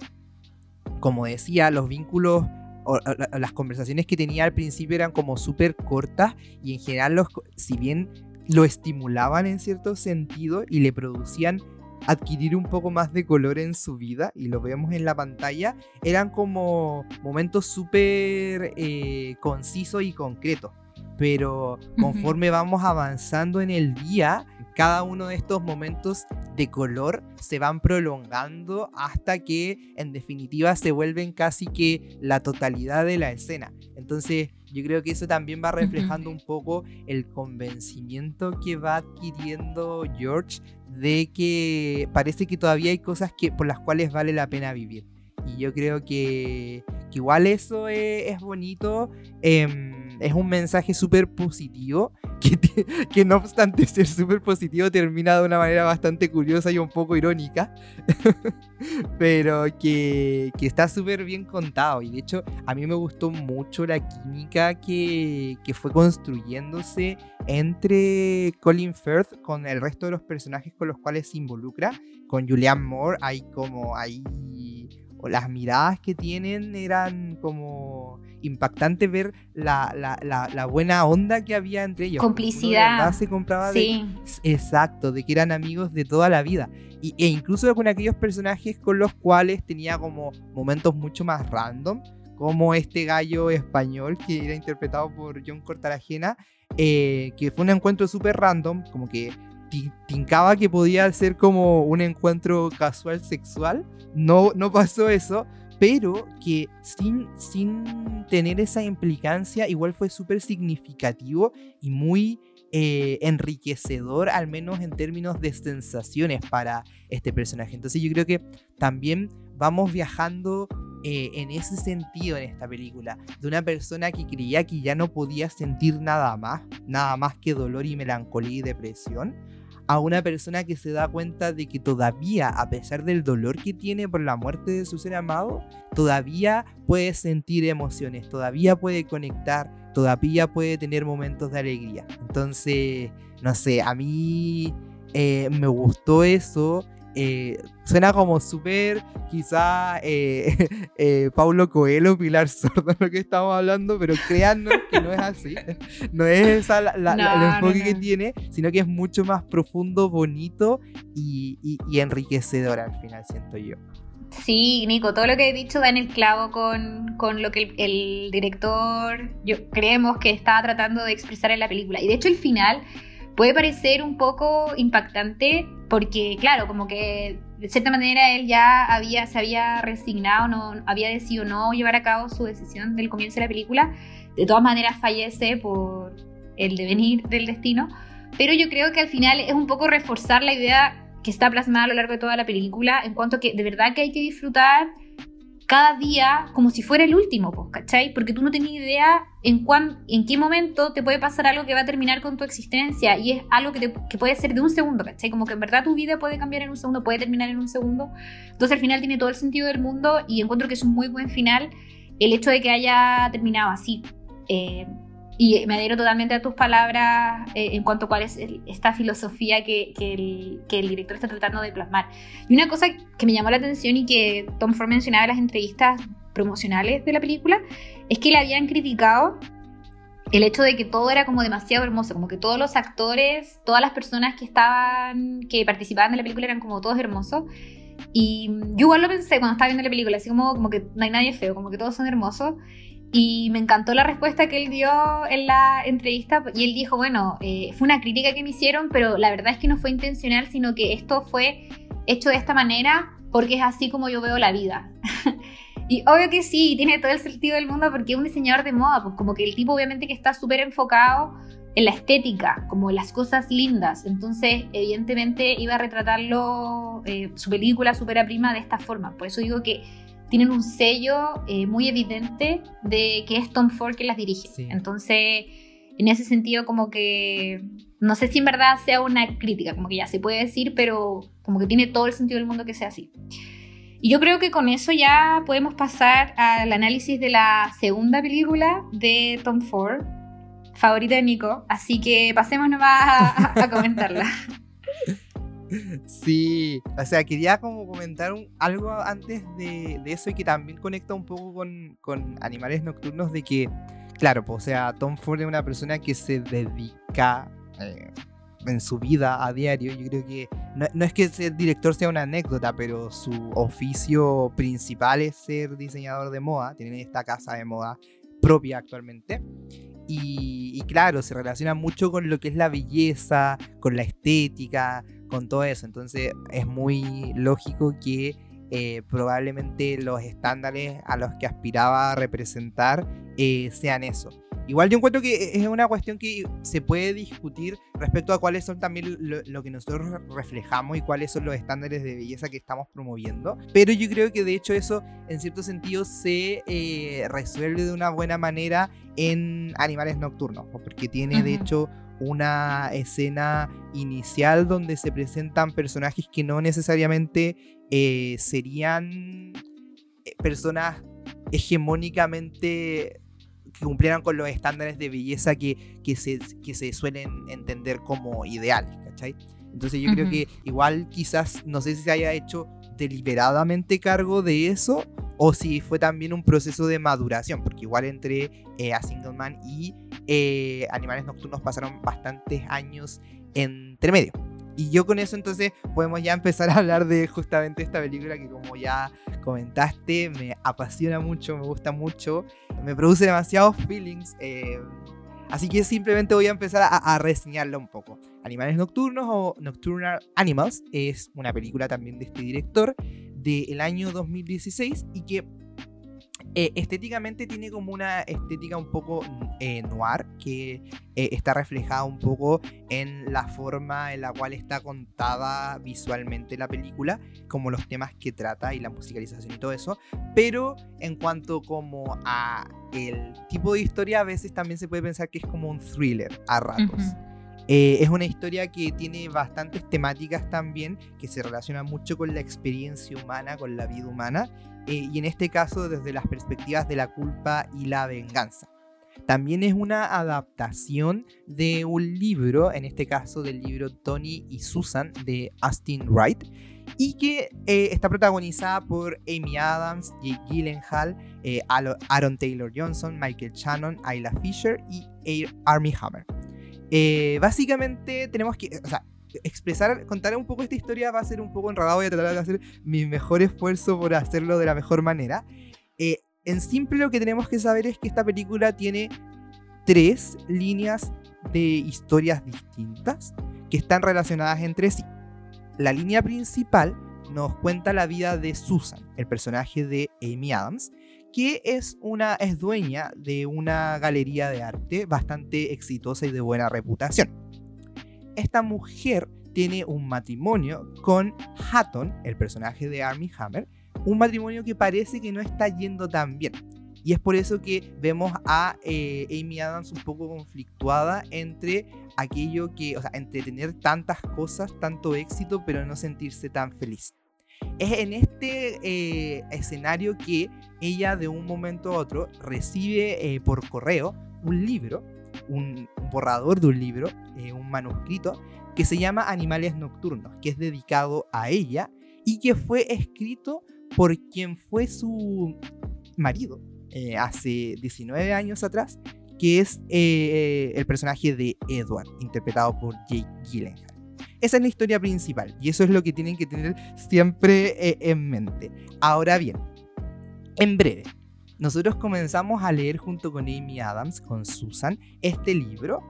como decía, los vínculos o, las conversaciones que tenía al principio eran como súper cortas y en general, los, si bien lo estimulaban en cierto sentido y le producían adquirir un poco más de color en su vida, y lo vemos en la pantalla, eran como momentos súper eh, concisos y concretos. Pero conforme vamos avanzando en el día, cada uno de estos momentos de color se van prolongando hasta que en definitiva se vuelven casi que la totalidad de la escena. Entonces yo creo que eso también va reflejando un poco el convencimiento que va adquiriendo George de que parece que todavía hay cosas que, por las cuales vale la pena vivir. Y yo creo que, igual eso es, bonito. Em, es un mensaje súper positivo, *laughs* que, que, no obstante ser súper positivo termina de una manera bastante curiosa y un poco irónica, *laughs* pero que, que está súper bien contado. Y de hecho a mí me gustó mucho la química que, que fue construyéndose entre Colin Firth con el resto de los personajes con los cuales se involucra. Con Julianne Moore hay como ahí... O las miradas que tienen eran como impactante ver la, la, la, buena onda que había entre ellos. Complicidad. se compraba sí. exacto, de que eran amigos de toda la vida. Y, e incluso con aquellos personajes con los cuales tenía como momentos mucho más random, como este gallo español que era interpretado por John Cortarajena, eh, que fue un encuentro súper random, como que tincaba que podía ser como un encuentro casual sexual. No, no pasó eso, pero que sin, sin tener esa implicancia igual fue súper significativo y muy eh, enriquecedor, al menos en términos de sensaciones para este personaje. Entonces yo creo que también vamos viajando eh, en ese sentido en esta película, de una persona que creía que ya no podía sentir nada más, nada más que dolor y melancolía y depresión, a una persona que se da cuenta de que todavía, a pesar del dolor que tiene por la muerte de su ser amado, todavía puede sentir emociones, todavía puede conectar, todavía puede tener momentos de alegría. Entonces, no sé, a mí eh, me gustó eso eh, suena como súper, quizá eh, *laughs* eh, Paulo Coelho, Pilar Sordo, lo que estamos hablando, pero créannos que no es así. *laughs* No es esa la, el enfoque que tiene, sino que es mucho más profundo, bonito y, y, enriquecedor al final, siento yo. Sí, Nico, todo lo que he dicho da en el clavo con, con lo que el, el, director yo, creemos que estaba tratando de expresar en la película. Y de hecho el final puede parecer un poco impactante porque, claro, como que de cierta manera él ya había, se había resignado, no, había decidido no llevar a cabo su decisión del comienzo de la película. De todas maneras fallece por el devenir del destino. Pero yo creo que al final es un poco reforzar la idea que está plasmada a lo largo de toda la película en cuanto que de verdad que hay que disfrutar cada día como si fuera el último, ¿cachai? Porque tú no tenías idea en, cuán, en qué momento te puede pasar algo que va a terminar con tu existencia y es algo que, puede ser de un segundo, ¿cachai? Como que en verdad tu vida puede cambiar en un segundo, puede terminar en un segundo. Entonces al final tiene todo el sentido del mundo y encuentro que es un muy buen final el hecho de que haya terminado así. Eh, y me adhiero totalmente a tus palabras eh, en cuanto a cuál es esta filosofía que, que, el, que, el, director está tratando de plasmar. Y una cosa que me llamó la atención y que Tom Ford mencionaba en las entrevistas promocionales de la película es que le habían criticado el hecho de que todo era como demasiado hermoso, como que todos los actores, todas las personas que estaban, que participaban de la película eran como todos hermosos. Y yo igual lo pensé cuando estaba viendo la película, así como, como que no hay nadie feo, como que todos son hermosos. Y me encantó la respuesta que él dio en la entrevista y él dijo, bueno, eh, fue una crítica que me hicieron, pero la verdad es que no fue intencional, sino que esto fue hecho de esta manera porque es así como yo veo la vida. *laughs* y obvio que sí, tiene todo el sentido del mundo porque es un diseñador de moda, pues como que el tipo obviamente que está súper enfocado en la estética, como en las cosas lindas. Entonces, evidentemente iba a retratarlo, eh, su película, su prima, de esta forma. Por eso digo que tienen un sello eh, muy evidente de que es Tom Ford que las dirige. Entonces, en ese sentido, como que no sé si en verdad sea una crítica, como que ya se puede decir, pero como que tiene todo el sentido del mundo que sea así. Y yo creo que con eso ya podemos pasar al análisis de la segunda película de Tom Ford, favorita de Nico. Así que pasemos nomás a, a comentarla. *laughs* *laughs* Sí, o sea, quería como comentar algo antes de, eso y que también conecta un poco con, animales nocturnos de que, claro, pues, o sea, Tom Ford es una persona que se dedica eh, en su vida a diario. Yo creo que no, es que ser director sea una anécdota, pero su oficio principal es ser diseñador de moda. Tiene esta casa de moda propia actualmente. Y, y, claro, se relaciona mucho con lo que es la belleza, con la estética, con todo eso. Entonces es muy lógico que eh, probablemente los estándares a los que aspiraba a representar eh, sean eso. Igual yo encuentro que es una cuestión que se puede discutir respecto a cuáles son también lo, que nosotros reflejamos y cuáles son los estándares de belleza que estamos promoviendo. Pero yo creo que de hecho eso en cierto sentido se eh, resuelve de una buena manera en Animales Nocturnos, porque tiene de hecho una escena inicial donde se presentan personajes que no necesariamente eh, serían eh, personas hegemónicamente que cumplieran con los estándares de belleza que, que, se, que se suelen entender como ideales, ¿cachai? Entonces yo creo que igual quizás, no sé si se haya hecho deliberadamente cargo de eso o si fue también un proceso de maduración, porque igual entre eh, A Single Man y eh, Animales Nocturnos pasaron bastantes años entre medio. Y yo con eso entonces podemos ya empezar a hablar de justamente esta película que como ya comentaste me apasiona mucho, me gusta mucho, me produce demasiados feelings. Eh, así que simplemente voy a empezar a, a reseñarla un poco. Animales Nocturnos o Nocturnal Animals es una película también de este director del año 2016 y que eh, estéticamente tiene como una estética un poco eh, noir que eh, está reflejada un poco en la forma en la cual está contada visualmente la película, como los temas que trata y la musicalización y todo eso, pero en cuanto como a el tipo de historia a veces también se puede pensar que es como un thriller a ratos. Eh, es una historia que tiene bastantes temáticas también, que se relaciona mucho con la experiencia humana, con la vida humana, eh, y en este caso desde las perspectivas de la culpa y la venganza. También es una adaptación de un libro, en este caso del libro Tony y Susan de Austin Wright, y que eh, está protagonizada por Amy Adams, Jake Gyllenhaal, Aaron Taylor Johnson, Michael Shannon, Ayla Fisher y Army Hammer. Eh, básicamente tenemos que, o sea, expresar, contar un poco esta historia va a ser un poco enredado, voy a tratar de hacer mi mejor esfuerzo por hacerlo de la mejor manera. en simple lo que tenemos que saber es que esta película tiene tres líneas de historias distintas que están relacionadas entre sí. La línea principal nos cuenta la vida de Susan, el personaje de Amy Adams, que es una es dueña de una galería de arte bastante exitosa y de buena reputación. Esta mujer tiene un matrimonio con Hatton, el personaje de Army Hammer, un matrimonio que parece que no está yendo tan bien. Y es por eso que vemos a eh, Amy Adams un poco conflictuada entre aquello que, o sea, entre tener tantas cosas, tanto éxito, pero no sentirse tan feliz. Es en este eh, escenario que ella de un momento a otro recibe eh, por correo un libro, un borrador de un libro, un manuscrito, que se llama Animales Nocturnos, que es dedicado a ella y que fue escrito por quien fue su marido, eh, hace 19 años atrás, que es eh, el personaje de Edward, interpretado por Jake Gyllenhaal. Esa es la historia principal y eso es lo que tienen que tener siempre eh, en mente. Ahora bien, en breve, nosotros comenzamos a leer junto con Amy Adams, con Susan, este libro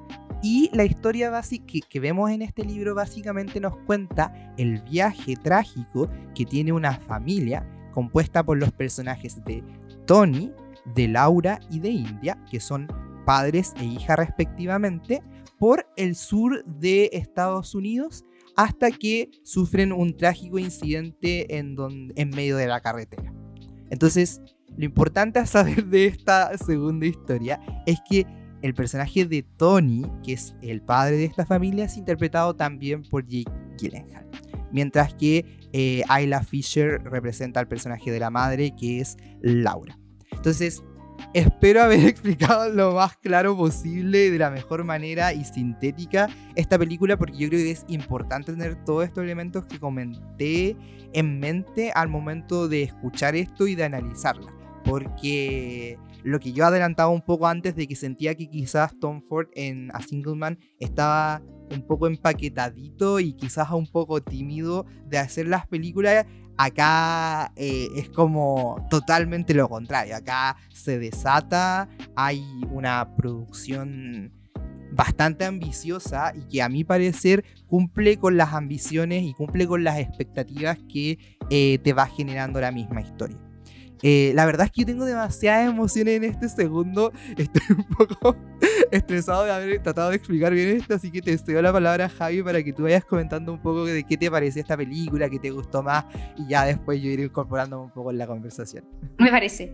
y la historia básica que, que, vemos en este libro básicamente nos cuenta el viaje trágico que tiene una familia compuesta por los personajes de Tony, de Laura y de India, que son padres e hija respectivamente, por el sur de Estados Unidos hasta que sufren un trágico incidente en, medio de la carretera. Entonces, lo importante a saber de esta segunda historia es que el personaje de Tony, que es el padre de esta familia, es interpretado también por Jake Gyllenhaal. Mientras que eh, Ayla Fisher representa al personaje de la madre, que es Laura. Entonces, espero haber *laughs* explicado lo más claro posible, de la mejor manera y sintética esta película, porque yo creo que es importante tener todos estos elementos que comenté en mente al momento de escuchar esto y de analizarla. Porque lo que yo adelantaba un poco antes de que sentía que quizás Tom Ford en A Single Man estaba un poco empaquetadito y quizás un poco tímido de hacer las películas, acá eh, es como totalmente lo contrario. Acá se desata, hay una producción bastante ambiciosa y que a mi parecer cumple con las ambiciones y cumple con las expectativas que eh, te va generando la misma historia. Eh, la verdad es que yo tengo demasiadas emociones en este segundo. *laughs* Estoy un poco estresado de haber tratado de explicar bien esto, así que te cedo la palabra, Javi, para que tú vayas comentando un poco de qué te pareció esta película, qué te gustó más, y ya después yo iré incorporándome un poco en la conversación. Me parece.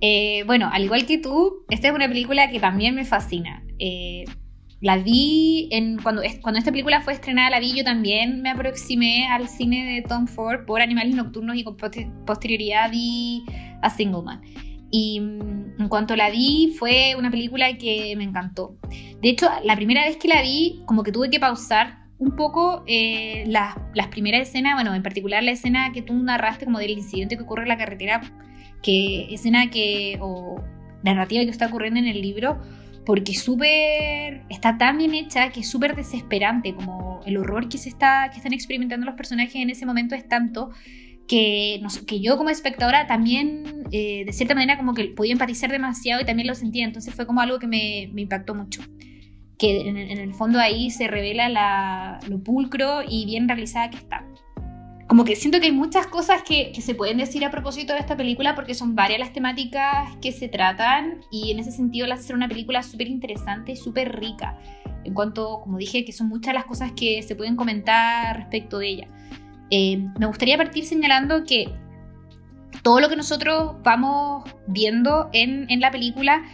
Eh, bueno, al igual que tú, esta es una película que también me fascina. Eh, la vi en, cuando, esta película fue estrenada, la vi yo también me aproximé al cine de Tom Ford por Animales Nocturnos y con posterioridad vi a Singleman. Y mm, en cuanto la vi, fue una película que me encantó. De hecho, la primera vez que la vi, como que tuve que pausar un poco eh, las, las primeras escenas, bueno, en particular la escena que tú narraste como del incidente que ocurre en la carretera, que escena que, o narrativa que está ocurriendo en el libro, porque está tan bien hecha que es súper desesperante, como el horror que se está que están experimentando los personajes en ese momento es tanto que, que yo como espectadora también eh, de cierta manera como que podía empatizar demasiado y también lo sentía, entonces fue como algo que me, impactó mucho. Que en, en, el fondo ahí se revela la, lo pulcro y bien realizada que está como que siento que hay muchas cosas que, se pueden decir a propósito de esta película porque son varias las temáticas que se tratan y en ese sentido la hace una película súper interesante y súper rica. En cuanto, como dije, que son muchas las cosas que se pueden comentar respecto de ella. Eh, me gustaría partir señalando que todo lo que nosotros vamos viendo en, en la película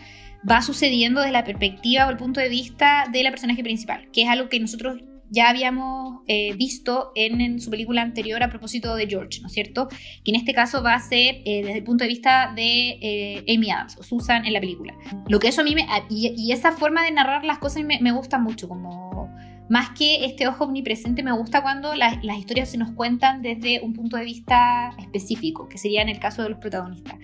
va sucediendo desde la perspectiva o el punto de vista de la personaje principal, que es algo que nosotros ya habíamos eh, visto en, su película anterior a propósito de George, ¿no es cierto? Que en este caso va a ser eh, desde el punto de vista de eh, Amy Adams o Susan en la película. Lo que eso a mí me... Y, esa forma de narrar las cosas me, gusta mucho, como más que este ojo omnipresente, me gusta cuando las historias se nos cuentan desde un punto de vista específico, que sería en el caso de los protagonistas.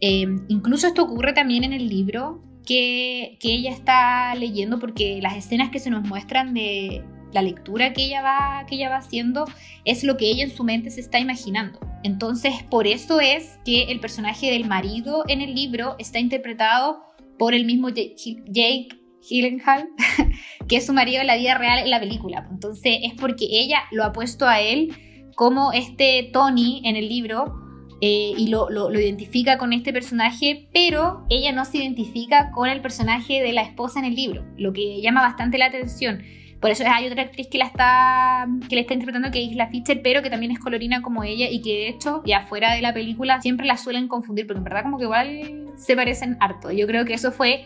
Em, incluso esto ocurre también en el libro que, ella está leyendo, porque las escenas que se nos muestran de la lectura que ella, va, que ella va haciendo es lo que ella en su mente se está imaginando. Entonces, por eso es que el personaje del marido en el libro está interpretado por el mismo Jake Gyllenhaal, *laughs* que es su marido en la vida real en la película. Entonces, es porque ella lo ha puesto a él como este Tony en el libro eh, y lo, lo, identifica con este personaje, pero ella no se identifica con el personaje de la esposa en el libro, lo que llama bastante la atención. Por eso hay otra actriz que la está que le está interpretando que es la Fischer, pero que también es colorina como ella y que de hecho ya fuera de la película siempre la suelen confundir porque en verdad como que igual se parecen harto. Yo creo que eso fue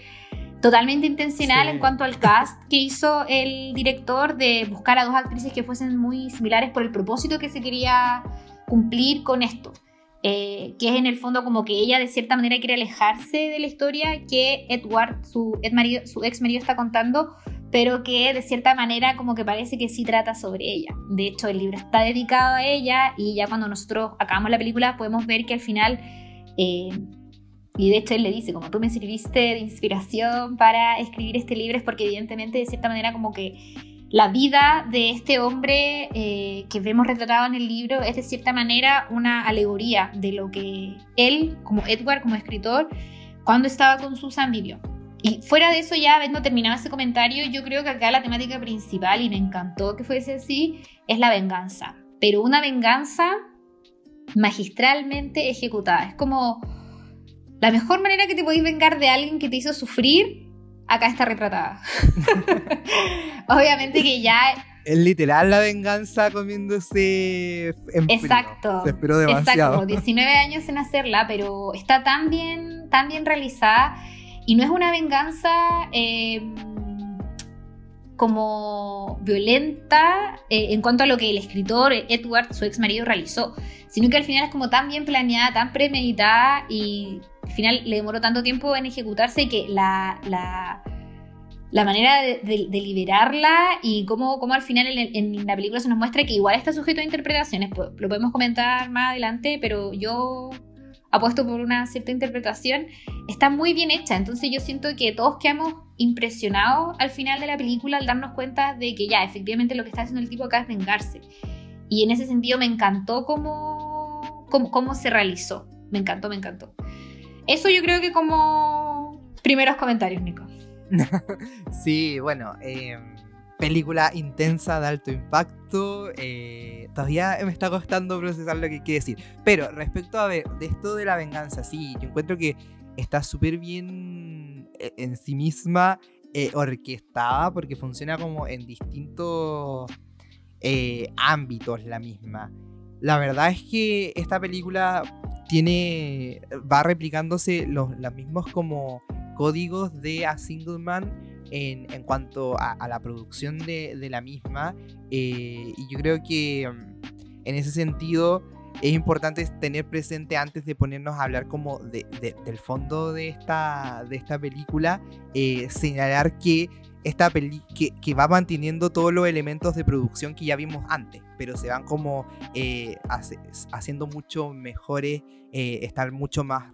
totalmente intencional en cuanto al cast que hizo el director de buscar a dos actrices que fuesen muy similares por el propósito que se quería cumplir con esto. Eh, que es en el fondo como que ella de cierta manera quiere alejarse de la historia que Edward, su, su ex marido, está contando, pero que de cierta manera como que parece que sí trata sobre ella. De hecho, el libro está dedicado a ella y ya cuando nosotros acabamos la película podemos ver que al final, eh, y de hecho él le dice, como tú me sirviste de inspiración para escribir este libro, es porque evidentemente de cierta manera como que la vida de este hombre eh, que vemos retratado en el libro es de cierta manera una alegoría de lo que él, como Edward, como escritor, cuando estaba con Susan vivió. Y fuera de eso, ya habiendo terminado ese comentario, yo creo que acá la temática principal, y me encantó que fuese así, es la venganza. Pero una venganza magistralmente ejecutada. Es como la mejor manera que te podéis vengar de alguien que te hizo sufrir, acá está retratada. *laughs* Obviamente que ya... Es literal la venganza comiéndose en Exacto. Se esperó demasiado. Exacto, 19 años en hacerla, pero está tan bien, tan bien realizada y no es una venganza em, como violenta eh, en cuanto a lo que el escritor Edward, su ex marido, realizó, sino que al final es como tan bien planeada, tan premeditada y al final le demoró tanto tiempo en ejecutarse que la, la, manera de, liberarla y cómo, cómo al final en, en, la película se nos muestra que igual está sujeto a interpretaciones, pues, lo podemos comentar más adelante, pero yo apuesto por una cierta interpretación, está muy bien hecha. Entonces yo siento que todos quedamos impresionados al final de la película al darnos cuenta de que ya, efectivamente lo que está haciendo el tipo acá es vengarse. Y en ese sentido me encantó cómo, cómo, se realizó. Me encantó, me encantó. Eso yo creo que como primeros comentarios, Nico. *laughs* sí, bueno, eh, película intensa de alto impacto. Eh, todavía me está costando procesar lo que quiere decir. Pero respecto a ver, de esto de la venganza, sí, yo encuentro que está súper bien eh, en sí misma eh, orquestada porque funciona como en distintos ámbitos la misma. La verdad es que esta película tiene va replicándose los, mismos como códigos de A Single Man en, cuanto a, la producción de, la misma. Eh, y yo creo que mm, en ese sentido es importante tener presente antes de ponernos a hablar como del fondo de esta, de esta película, eh, señalar que esta peli que, va manteniendo todos los elementos de producción que ya vimos antes, pero se van como eh, haciendo mucho mejores, eh, estar mucho más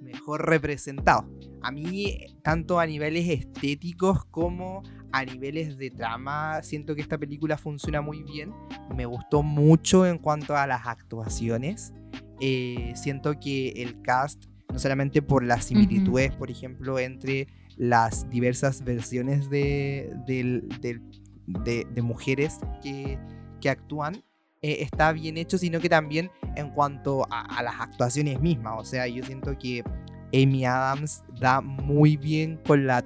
mejor representados. A mí, tanto a niveles estéticos como a niveles de trama, siento que esta película funciona muy bien. Me gustó mucho en cuanto a las actuaciones. Eh, siento que el cast, no solamente por las similitudes, por ejemplo, entre las diversas versiones de, de, mujeres que, actúan, eh, está bien hecho, sino que también en cuanto a, las actuaciones mismas. O sea, yo siento que Amy Adams da muy bien con, la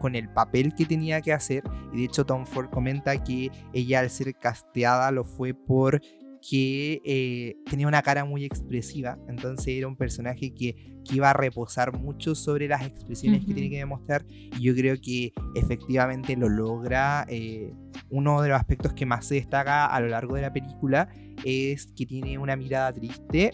con el papel que tenía que hacer. Y de hecho Tom Ford comenta que ella al ser casteada lo fue por que eh, tenía una cara muy expresiva, entonces era un personaje que, iba a reposar mucho sobre las expresiones que tiene que demostrar y yo creo que efectivamente lo logra. Eh, uno de los aspectos que más se destaca a lo largo de la película es que tiene una mirada triste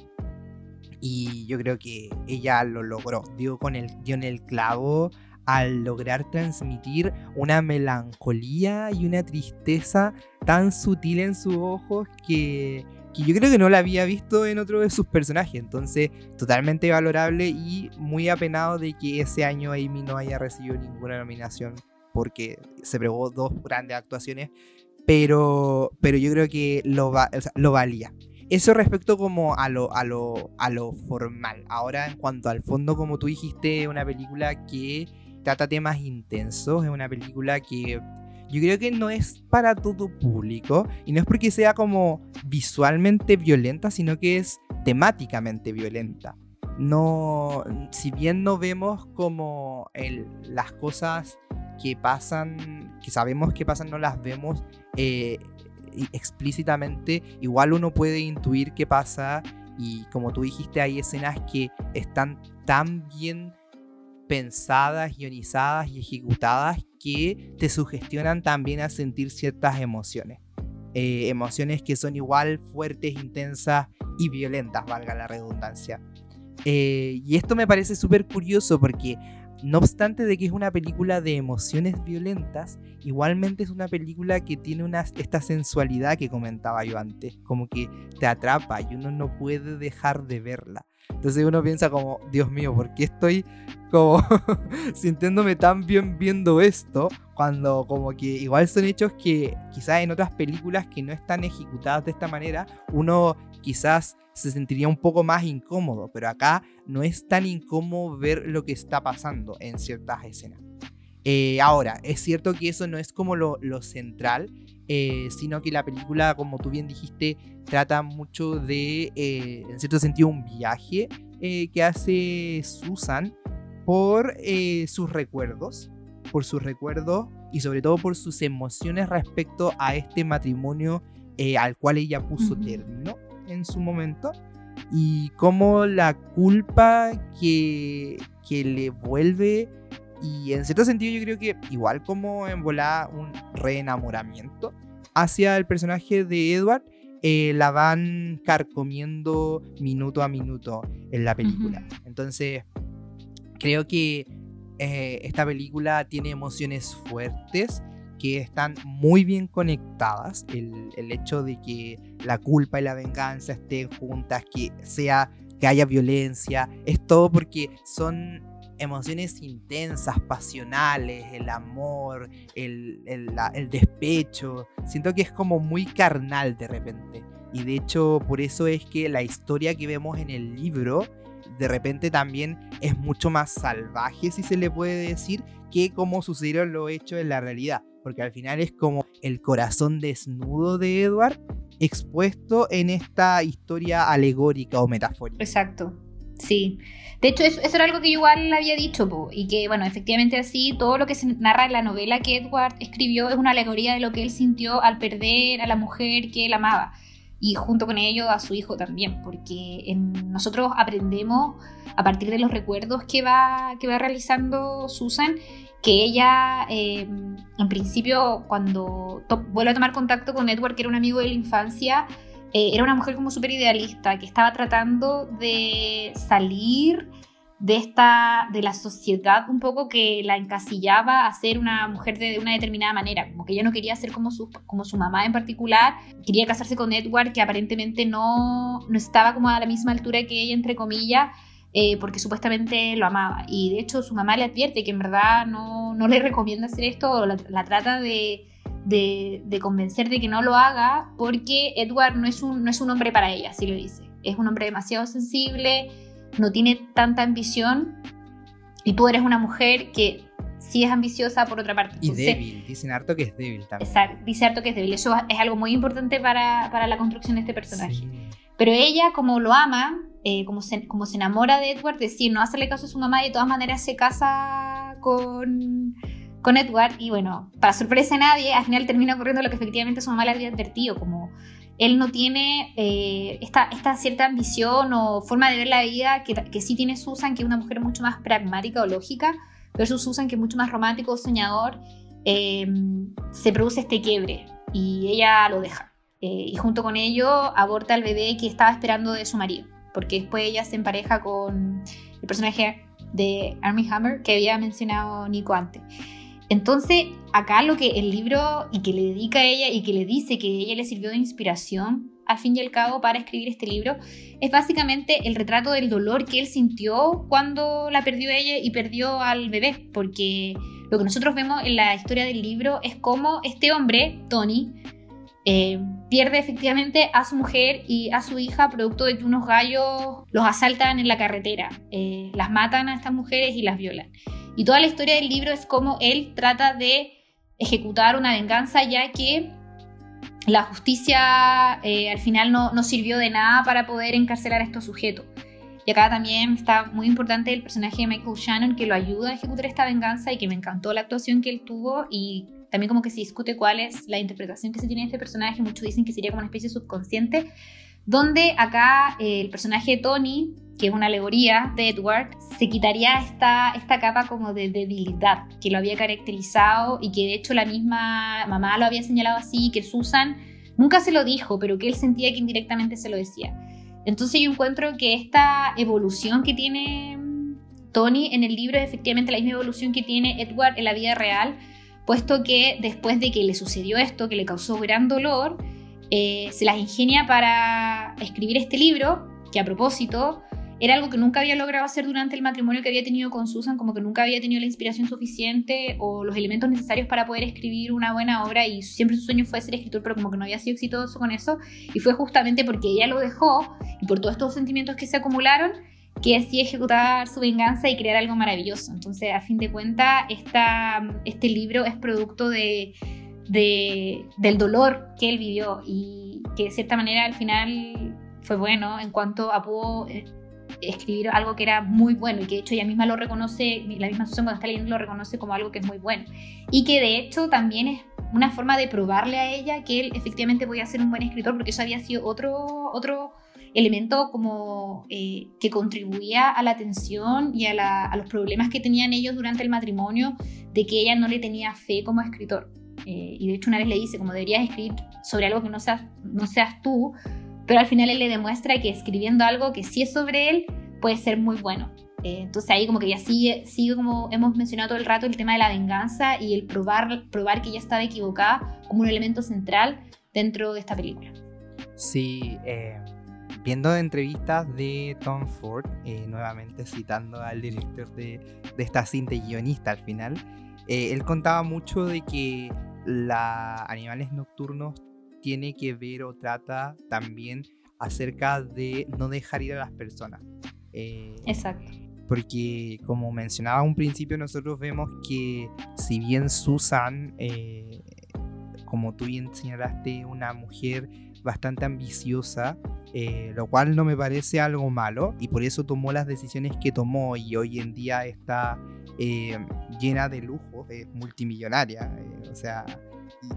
y yo creo que ella lo logró, dio, con el, dio en el clavo al lograr transmitir una melancolía y una tristeza tan sutil en sus ojos que, que yo creo que no la había visto en otro de sus personajes. Entonces, totalmente valorable y muy apenado de que ese año Amy no haya recibido ninguna nominación porque se probó dos grandes actuaciones, pero, pero yo creo que lo, lo valía. Eso respecto como a lo, a, lo, a lo formal. Ahora, en cuanto al fondo, como tú dijiste, una película que trata temas intensos, es una película que yo creo que no es para todo público y no es porque sea como visualmente violenta, sino que es temáticamente violenta. No, si bien no vemos como el, las cosas que pasan, que sabemos que pasan, no las vemos eh, explícitamente, igual uno puede intuir qué pasa y como tú dijiste, hay escenas que están tan bien pensadas, ionizadas y ejecutadas que te sugestionan también a sentir ciertas emociones. Eh, emociones que son igual fuertes, intensas y violentas, valga la redundancia. Eh, y esto me parece súper curioso porque no obstante de que es una película de emociones violentas, igualmente es una película que tiene una, esta sensualidad que comentaba yo antes, como que te atrapa y uno no puede dejar de verla. Entonces uno piensa como, Dios mío, ¿por qué estoy como *laughs* sintiéndome tan bien viendo esto? Cuando como que igual son hechos que quizás en otras películas que no están ejecutadas de esta manera, uno quizás se sentiría un poco más incómodo, pero acá no es tan incómodo ver lo que está pasando en ciertas escenas. Eh, ahora, es cierto que eso no es como lo, central, eh, sino que la película, como tú bien dijiste, trata mucho de, eh, en cierto sentido, un viaje que hace Susan por sus recuerdos, por sus recuerdos y sobre todo por sus emociones respecto a este matrimonio al cual ella puso término en su momento y cómo la culpa que, que le vuelve y en cierto sentido yo creo que igual como en volar un reenamoramiento hacia el personaje de Edward, eh, la van carcomiendo minuto a minuto en la película. Entonces, creo que eh, esta película tiene emociones fuertes que están muy bien conectadas. El, el, hecho de que la culpa y la venganza estén juntas, que sea que haya violencia, es todo porque son emociones intensas, pasionales, el amor, el, el, despecho. Siento que es como muy carnal de repente. Y de hecho por eso es que la historia que vemos en el libro de repente también es mucho más salvaje, si se le puede decir, que como sucedieron los hechos en la realidad. Porque al final es como el corazón desnudo de Edward expuesto en esta historia alegórica o metafórica. Exacto. Sí. De hecho, eso, era algo que yo igual había dicho, y que, bueno, efectivamente así, todo lo que se narra en la novela que Edward escribió es una alegoría de lo que él sintió al perder a la mujer que él amaba, y junto con ello a su hijo también, porque en, nosotros aprendemos a partir de los recuerdos que va, que va realizando Susan, que ella, eh, en principio, cuando vuelve a tomar contacto con Edward, que era un amigo de la infancia, eh, era una mujer como súper idealista, que estaba tratando de salir de esta, de la sociedad un poco que la encasillaba a ser una mujer de, una determinada manera, como que ella no quería ser como su, como su mamá en particular, quería casarse con Edward, que aparentemente no, no estaba como a la misma altura que ella, entre comillas, eh, porque supuestamente lo amaba. Y de hecho su mamá le advierte que en verdad no, no le recomienda hacer esto, la trata de de, convencer de que no lo haga porque Edward no es, un, no es un hombre para ella, así lo dice. Es un hombre demasiado sensible, no tiene tanta ambición y tú eres una mujer que sí es ambiciosa por otra parte. Y débil, dicen harto que es débil también. Exacto, dice harto que es débil. Eso es algo muy importante para, para la construcción de este personaje. Pero ella, como lo ama, eh, como, se, como se enamora de Edward, decir, no hacerle caso a su mamá y de todas maneras se casa con con Edward y bueno, para sorpresa de nadie, al final termina ocurriendo lo que efectivamente su mamá le había advertido, como él no tiene eh, esta, cierta ambición o forma de ver la vida que, que, sí tiene Susan, que es una mujer mucho más pragmática o lógica, versus Susan, que es mucho más romántico soñador, em, se produce este quiebre y ella lo deja. Eh, y junto con ello aborta al bebé que estaba esperando de su marido, porque después ella se empareja con el personaje de Army Hammer que había mencionado Nico antes. Entonces, acá lo que el libro y que le dedica a ella y que le dice que ella le sirvió de inspiración al fin y al cabo para escribir este libro es básicamente el retrato del dolor que él sintió cuando la perdió ella y perdió al bebé, porque lo que nosotros vemos en la historia del libro es cómo este hombre, Tony, eh, pierde efectivamente a su mujer y a su hija producto de que unos gallos los asaltan en la carretera, eh, las matan a estas mujeres y las violan. Y toda la historia del libro es cómo él trata de ejecutar una venganza ya que la justicia eh, al final no, no, sirvió de nada para poder encarcelar a estos sujetos. Y acá también está muy importante el personaje de Michael Shannon que lo ayuda a ejecutar esta venganza y que me encantó la actuación que él tuvo y también como que se discute cuál es la interpretación que se tiene de este personaje. Muchos dicen que sería como una especie subconsciente, donde acá eh, el personaje de Tony, que es una alegoría de Edward, se quitaría esta, esta capa como de debilidad que lo había caracterizado y que de hecho la misma mamá lo había señalado así, que Susan nunca se lo dijo, pero que él sentía que indirectamente se lo decía. Entonces yo encuentro que esta evolución que tiene Tony en el libro es efectivamente la misma evolución que tiene Edward en la vida real, puesto que después de que le sucedió esto, que le causó gran dolor, eh, se las ingenia para escribir este libro, que a propósito era algo que nunca había logrado hacer durante el matrimonio que había tenido con Susan, como que nunca había tenido la inspiración suficiente o los elementos necesarios para poder escribir una buena obra y siempre su sueño fue ser escritor, pero como que no había sido exitoso con eso y fue justamente porque ella lo dejó y por todos estos sentimientos que se acumularon que así ejecutar su venganza y crear algo maravilloso. Entonces, a fin de cuentas, este libro es producto de, del dolor que él vivió y que de cierta manera al final fue bueno en cuanto a pudo escribir algo que era muy bueno y que de hecho ella misma lo reconoce, la misma Susan cuando lo reconoce como algo que es muy bueno. Y que de hecho también es una forma de probarle a ella que él efectivamente podía ser un buen escritor porque eso había sido otro, otro elemento como eh, que contribuía a la tensión y a, los problemas que tenían ellos durante el matrimonio de que ella no le tenía fe como escritor. Eh, y de hecho una vez le dice como deberías escribir sobre algo que no seas, no seas tú, pero al final él le demuestra que escribiendo algo que sí es sobre él puede ser muy bueno. Eh, entonces ahí como que ya sigue, sigue como hemos mencionado todo el rato el tema de la venganza y el probar, probar que ella estaba equivocada como un elemento central dentro de esta película. Sí, eh, viendo entrevistas de Tom Ford, eh, nuevamente citando al director de, de, esta cinta y guionista al final, él contaba mucho de que la Animales Nocturnos tiene que ver o trata también acerca de no dejar ir a las personas. Eh, Exacto. Porque como mencionaba un principio, nosotros vemos que si bien Susan, eh, como tú bien señalaste, una mujer bastante ambiciosa, eh, lo cual no me parece algo malo, y por eso tomó las decisiones que tomó y hoy en día está llena de lujo, es multimillonaria, o sea,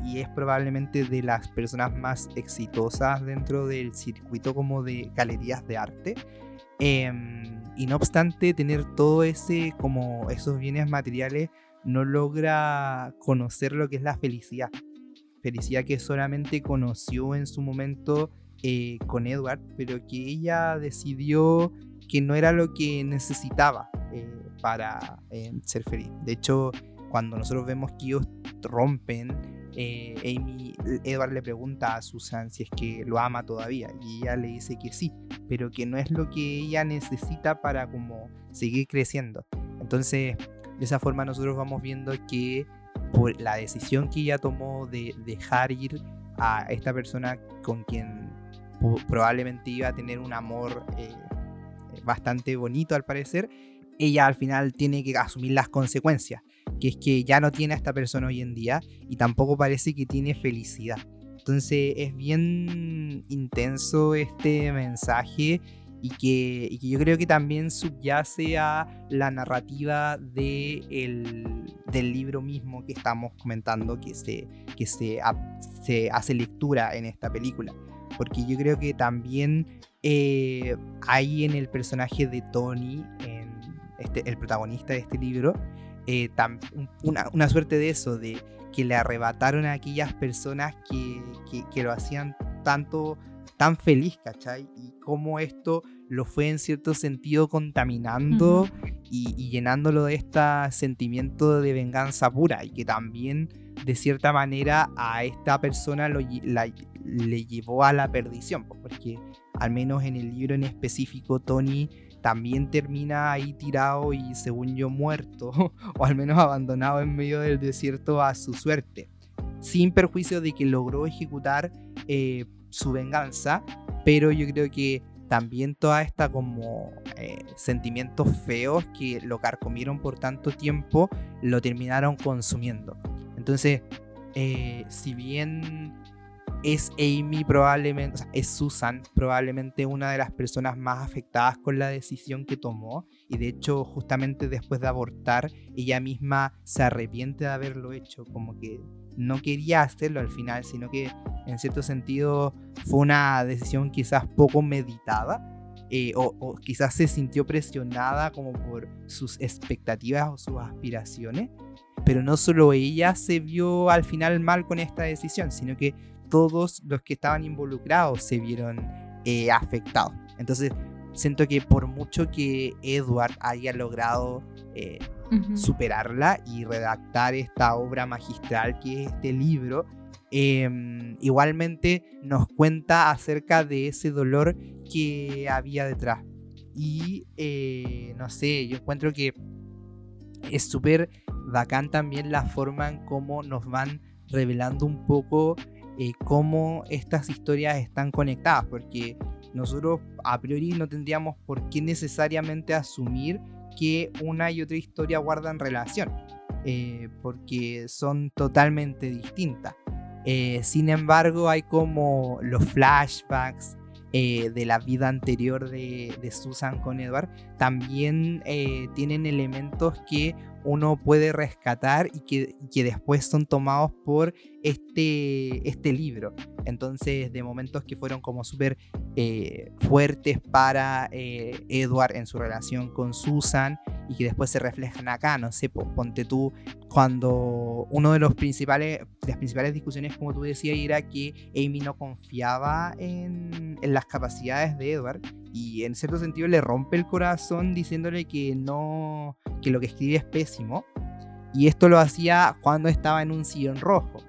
y es probablemente de las personas más exitosas dentro del circuito como de galerías de arte. Em, y no obstante tener todo ese como esos bienes materiales no logra conocer lo que es la felicidad. Felicidad que solamente conoció en su momento eh, con Edward, pero que ella decidió que no era lo que necesitaba eh, para eh, ser feliz. De hecho, cuando nosotros vemos que ellos rompen eh, Amy, Edward le pregunta a Susan si es que lo ama todavía y ella le dice que sí, pero que no es lo que ella necesita para como seguir creciendo. Entonces, de esa forma nosotros vamos viendo que por la decisión que ella tomó de dejar ir a esta persona con quien probablemente iba a tener un amor eh, bastante bonito al parecer, ella al final tiene que asumir las consecuencias que es que ya no tiene a esta persona hoy en día y tampoco parece que tiene felicidad. Entonces es bien intenso este mensaje y que, yo creo que también subyace a la narrativa de del libro mismo que estamos comentando, que, se, que se, se hace lectura en esta película. Porque yo creo que también eh, hay en el personaje de Tony, en este, el protagonista de este libro, eh, una, suerte de eso, de que le arrebataron a aquellas personas que, que, lo hacían tanto, tan feliz, ¿cachai? Y cómo esto lo fue en cierto sentido contaminando y, llenándolo de este sentimiento de venganza pura y que también de cierta manera a esta persona lo, le llevó a la perdición, porque al menos en el libro en específico Tony también termina ahí tirado y según yo muerto, *laughs* o al menos abandonado en medio del desierto a su suerte, sin perjuicio de que logró ejecutar eh, su venganza, pero yo creo que también toda esta como eh, sentimientos feos que lo carcomieron por tanto tiempo, lo terminaron consumiendo. Entonces, eh, si bien es Amy probablemente, es Susan probablemente una de las personas más afectadas con la decisión que tomó y de hecho justamente después de abortar ella misma se arrepiente de haberlo hecho, como que no quería hacerlo al final, sino que en cierto sentido fue una decisión quizás poco meditada eh, o, o, quizás se sintió presionada como por sus expectativas o sus aspiraciones. Pero no solo ella se vio al final mal con esta decisión, sino que todos los que estaban involucrados se vieron eh, afectados. Entonces, siento que por mucho que Edward haya logrado eh, superarla y redactar esta obra magistral que es este libro, em, igualmente nos cuenta acerca de ese dolor que había detrás. Y eh, no sé, yo encuentro que es súper bacán también la forma en cómo nos van revelando un poco eh, cómo estas historias están conectadas, porque nosotros a priori no tendríamos por qué necesariamente asumir que una y otra historia guardan relación, eh, porque son totalmente distintas. Eh, sin embargo, hay como los flashbacks de la vida anterior de, de, Susan con Edward, también tienen elementos que uno puede rescatar y que, que después son tomados por este, este libro. Entonces, de momentos que fueron como súper eh, fuertes para eh, Edward en su relación con Susan y que después se reflejan acá, no sé, ponte tú, cuando uno de los principales, las principales discusiones, como tú decías, era que Amy no confiaba en, en las capacidades de Edward y en cierto sentido le rompe el corazón diciéndole que no, que lo que escribe es pésimo. Y esto lo hacía cuando estaba en un sillón rojo.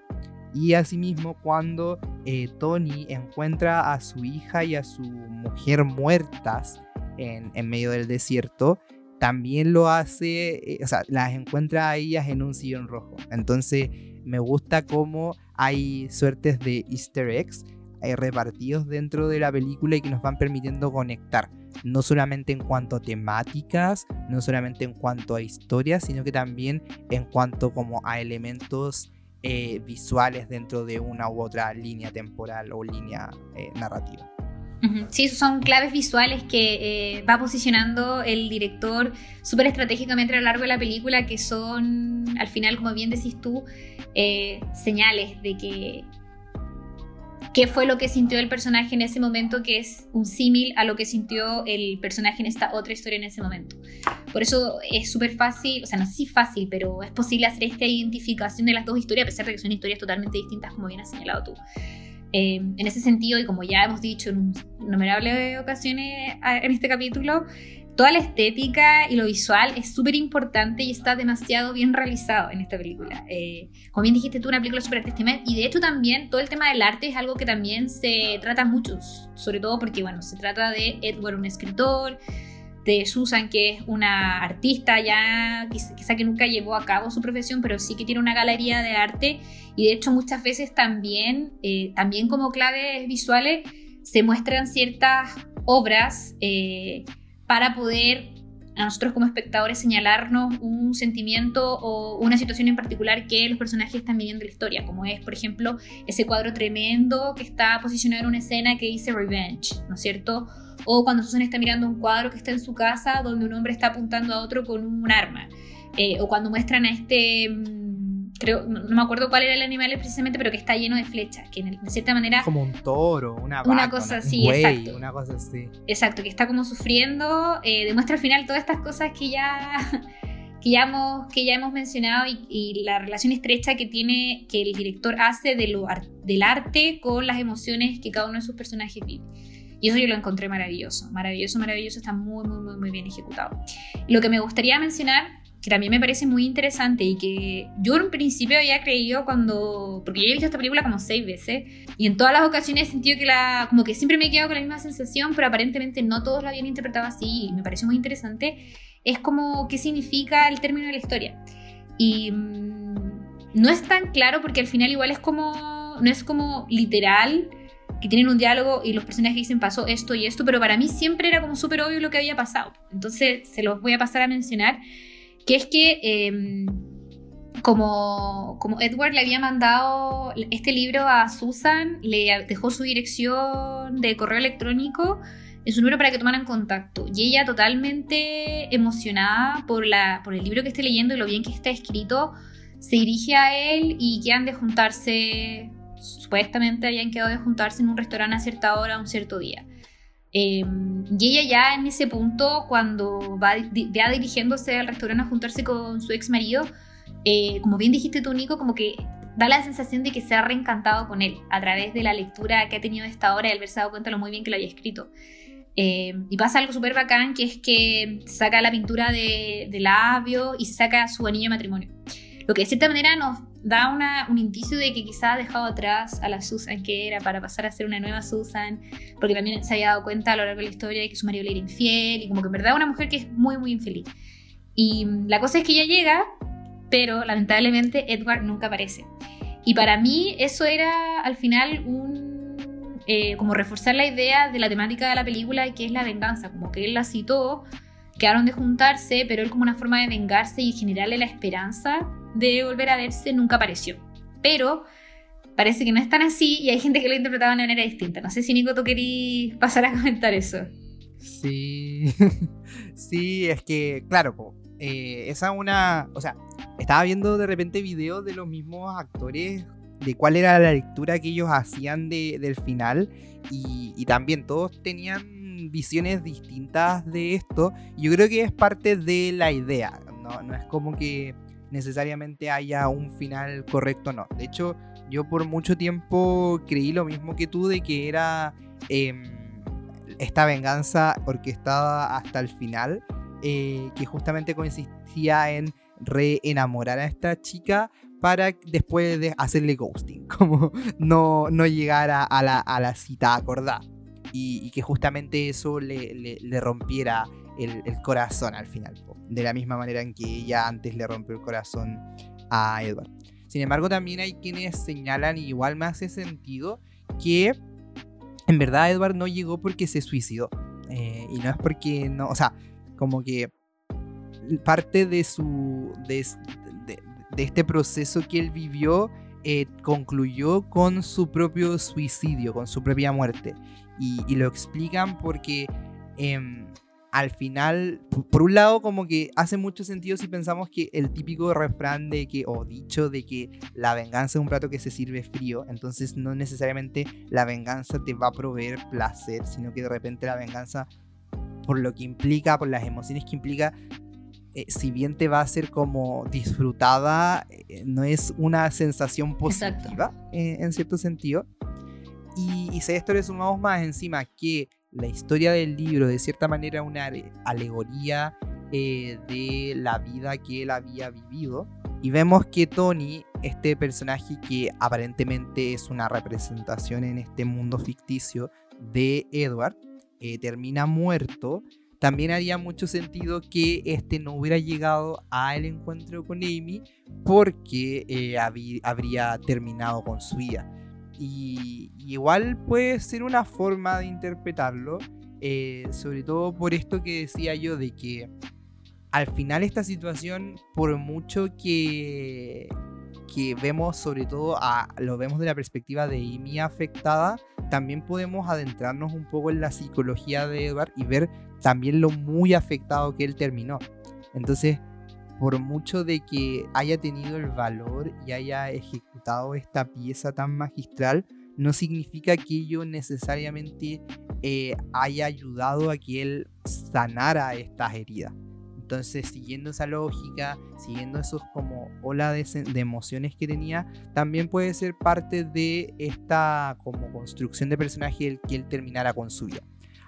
Y asimismo cuando eh, Tony encuentra a su hija y a su mujer muertas en, en medio del desierto, también lo hace, eh, o sea, las encuentra a ellas en un sillón rojo. Entonces me gusta cómo hay suertes de easter eggs eh, repartidos dentro de la película y que nos van permitiendo conectar, no solamente en cuanto a temáticas, no solamente en cuanto a historias, sino que también en cuanto como a elementos eh, visuales dentro de una u otra línea temporal o línea eh, narrativa. Sí, son claves visuales que va posicionando el director súper estratégicamente a lo largo de la película, que son, al final, como bien decís tú, señales de que qué fue lo que sintió el personaje en ese momento, que es un símil a lo que sintió el personaje en esta otra historia en ese momento. Por eso es súper fácil, o sea, no sé si fácil, pero es posible hacer esta identificación de las dos historias, a pesar de que son historias totalmente distintas, como bien has señalado tú. Eh, en ese sentido, y como ya hemos dicho en innumerables ocasiones en este capítulo, toda la estética y lo visual es súper importante y está demasiado bien realizado en esta película. Eh, como bien dijiste tú, una película súper artística y de hecho también todo el tema del arte es algo que también se trata mucho, sobre todo porque, bueno, se trata de Edward, un escritor, de Susan, que es una artista ya, quizá que nunca llevó a cabo su profesión, pero sí que tiene una galería de arte y de hecho muchas veces también, eh, también como claves visuales, se muestran ciertas obras. Eh, para poder a nosotros como espectadores señalarnos un sentimiento o una situación en particular que los personajes están viviendo en la historia, como es, por ejemplo, ese cuadro tremendo que está posicionado en una escena que dice Revenge, ¿no es cierto? O cuando Susan está mirando un cuadro que está en su casa donde un hombre está apuntando a otro con un arma. Eh, o cuando muestran a este mm, creo, no, me acuerdo cuál era el animal precisamente, pero que está lleno de flechas, que de cierta manera... Como un toro, una vaca, una cosa así, exacto. Una cosa así. Exacto, que está como sufriendo, eh, demuestra al final todas estas cosas que ya... *laughs* Que ya, hemos, que ya hemos mencionado y, la relación estrecha que tiene, que el director hace de lo, del arte con las emociones que cada uno de sus personajes vive. Y eso yo lo encontré maravilloso, maravilloso, maravilloso, está muy, muy, muy, muy bien ejecutado. Lo que me gustaría mencionar, que también me parece muy interesante y que yo en principio había creído cuando, porque yo he visto esta película como seis veces y en todas las ocasiones he sentido que la, como que siempre me he quedado con la misma sensación, pero aparentemente no todos la habían interpretado así y me pareció muy interesante, es como qué significa el término de la historia. Y mm, no es tan claro porque al final igual es como, no es como literal, que tienen un diálogo y los personajes dicen pasó esto y esto, pero para mí siempre era como súper obvio lo que había pasado. Entonces se los voy a pasar a mencionar, que es que em, como, como Edward le había mandado este libro a Susan, le dejó su dirección de correo electrónico en su número para que tomaran contacto. Y ella totalmente emocionada por, la, por el libro que esté leyendo y lo bien que está escrito, se dirige a él y quedan de juntarse supuestamente habían quedado de juntarse en un restaurante a cierta hora, un cierto día. Em, y ella ya en ese punto, cuando va, dirigiéndose al restaurante a juntarse con su ex marido, eh, como bien dijiste tú, Nico, como que da la sensación de que se ha reencantado con él a través de la lectura que ha tenido esta hora y haberse dado cuenta lo muy bien que lo había escrito. Em, y pasa algo súper bacán, que es que saca la pintura de, de labio y saca su anillo de matrimonio. Lo que de cierta manera nos da una, un indicio de que quizá ha dejado atrás a la Susan que era para pasar a ser una nueva Susan, porque también se había dado cuenta a lo largo de la historia de que su marido le era infiel y como que en verdad una mujer que es muy muy infeliz. Y la cosa es que ella llega, pero lamentablemente Edward nunca aparece. Y para mí eso era al final un... Eh, como reforzar la idea de la temática de la película que es la venganza, como que él la citó, quedaron de juntarse, pero él como una forma de vengarse y generarle la esperanza de volver a verse nunca apareció. Pero parece que no es tan así y hay gente que lo interpretaba de manera distinta. No sé si Nico tú querías pasar a comentar eso. Sí, *laughs* sí, es que, claro, eh, esa una, o sea, estaba viendo de repente videos de los mismos actores de cuál era la lectura que ellos hacían de, del final y, y, también todos tenían visiones distintas de esto. Yo creo que es parte de la idea, no, no es como que necesariamente haya un final correcto, no. De hecho, yo por mucho tiempo creí lo mismo que tú de que era em, esta venganza orquestada hasta el final, eh, que justamente consistía en reenamorar a esta chica para después de hacerle ghosting, *laughs* como no, no llegar a, la, a la, cita acordada. Y, que justamente eso le, le rompiera el, corazón al final, de la misma manera en que ella antes le rompió el corazón a Edward. Sin embargo, también hay quienes señalan, y igual me hace sentido, que en verdad Edward no llegó porque se suicidó. Eh, y no es porque no, o sea, como que parte de su, de, este proceso que él vivió eh, concluyó con su propio suicidio, con su propia muerte. Y, lo explican porque em, al final, por un lado, como que hace mucho sentido si pensamos que el típico refrán de que, o dicho de que la venganza es un plato que se sirve frío, entonces no necesariamente la venganza te va a proveer placer, sino que de repente la venganza, por lo que implica, por las emociones que implica, eh, si bien te va a ser como disfrutada, eh, no es una sensación positiva eh, en cierto sentido. Y, y si a esto le sumamos más encima que la historia del libro de cierta manera una alegoría eh, de la vida que él había vivido. Y vemos que Tony, este personaje que aparentemente es una representación en este mundo ficticio de Edward, eh, termina muerto. También haría mucho sentido que este no hubiera llegado al encuentro con Amy porque eh, habría terminado con su vida. Y, igual puede ser una forma de interpretarlo, eh, sobre todo por esto que decía yo de que al final esta situación, por mucho que, que vemos sobre todo, a, lo vemos de la perspectiva de Amy afectada, también podemos adentrarnos un poco en la psicología de Edward y ver también lo muy afectado que él terminó. Entonces, por mucho de que haya tenido el valor y haya ejecutado esta pieza tan magistral, no significa que ello necesariamente eh, haya ayudado a que él sanara estas heridas. Entonces, siguiendo esa lógica, siguiendo esos como ola de, emociones que tenía, también puede ser parte de esta como construcción de personaje el que él terminara con su vida.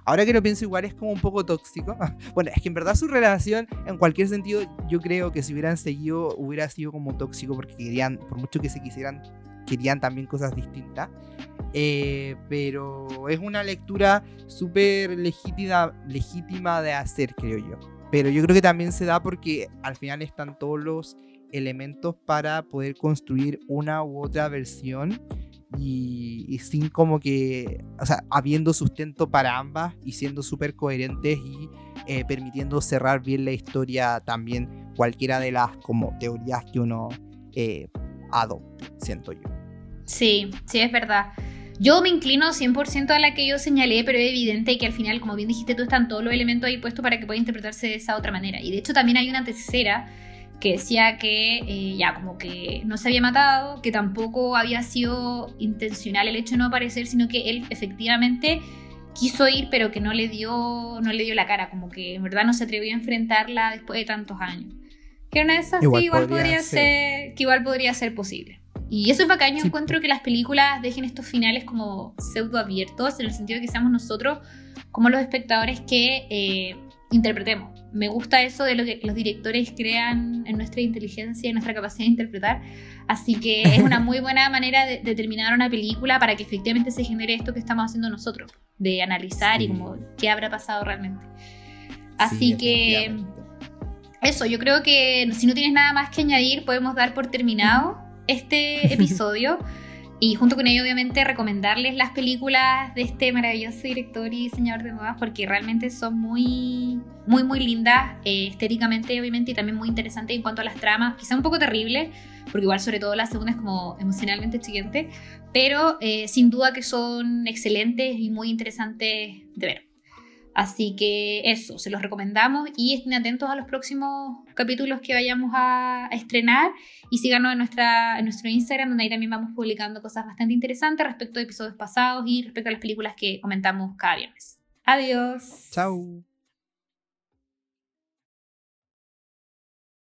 Ahora que lo pienso igual es como un poco tóxico. *laughs* bueno, es que en verdad su relación, en cualquier sentido, yo creo que si hubieran seguido, hubiera sido como tóxico porque querían, por mucho que se quisieran, querían también cosas distintas. Eh, pero es una lectura súper legítima, legítima de hacer, creo yo. Pero yo creo que también se da porque al final están todos los elementos para poder construir una u otra versión y, sin como que, o sea, habiendo sustento para ambas y siendo súper coherentes y eh, permitiendo cerrar bien la historia también cualquiera de las como teorías que uno eh, adopte, siento yo. Sí, sí, es verdad. Yo me inclino 100% a la que yo señalé, pero es evidente que al final, como bien dijiste tú, están todos los elementos ahí puestos para que pueda interpretarse de esa otra manera. Y de hecho también hay una tercera que decía que eh, ya como que no se había matado, que tampoco había sido intencional el hecho de no aparecer, sino que él efectivamente quiso ir, pero que no le dio, no le dio la cara, como que en verdad no se atrevió a enfrentarla después de tantos años. Que una de esas igual sí, igual podría ser. que igual podría ser posible. Y eso es bacán, yo encuentro que las películas dejen estos finales como pseudo abiertos, en el sentido de que seamos nosotros como los espectadores que eh, interpretemos. Me gusta eso de lo que los directores crean en nuestra inteligencia y nuestra capacidad de interpretar. Así que es una muy buena *laughs* manera de, terminar una película para que efectivamente se genere esto que estamos haciendo nosotros, de analizar y como qué habrá pasado realmente. Así que eso, yo creo que si no tienes nada más que añadir, podemos dar por terminado *laughs* este episodio. Y junto con ello, obviamente, recomendarles las películas de este maravilloso director y diseñador de modas, porque realmente son muy, muy, muy lindas, eh, estéticamente, obviamente, y también muy interesantes en cuanto a las tramas. Quizá un poco terrible, porque igual, sobre todo, la segunda es como emocionalmente siguiente, pero eh, sin duda que son excelentes y muy interesantes de ver. Así que eso, se los recomendamos y estén atentos a los próximos capítulos que vayamos a, estrenar y síganos en, nuestra, en nuestro Instagram donde ahí también vamos publicando cosas bastante interesantes respecto a episodios pasados y respecto a las películas que comentamos cada viernes. Adiós. Chao.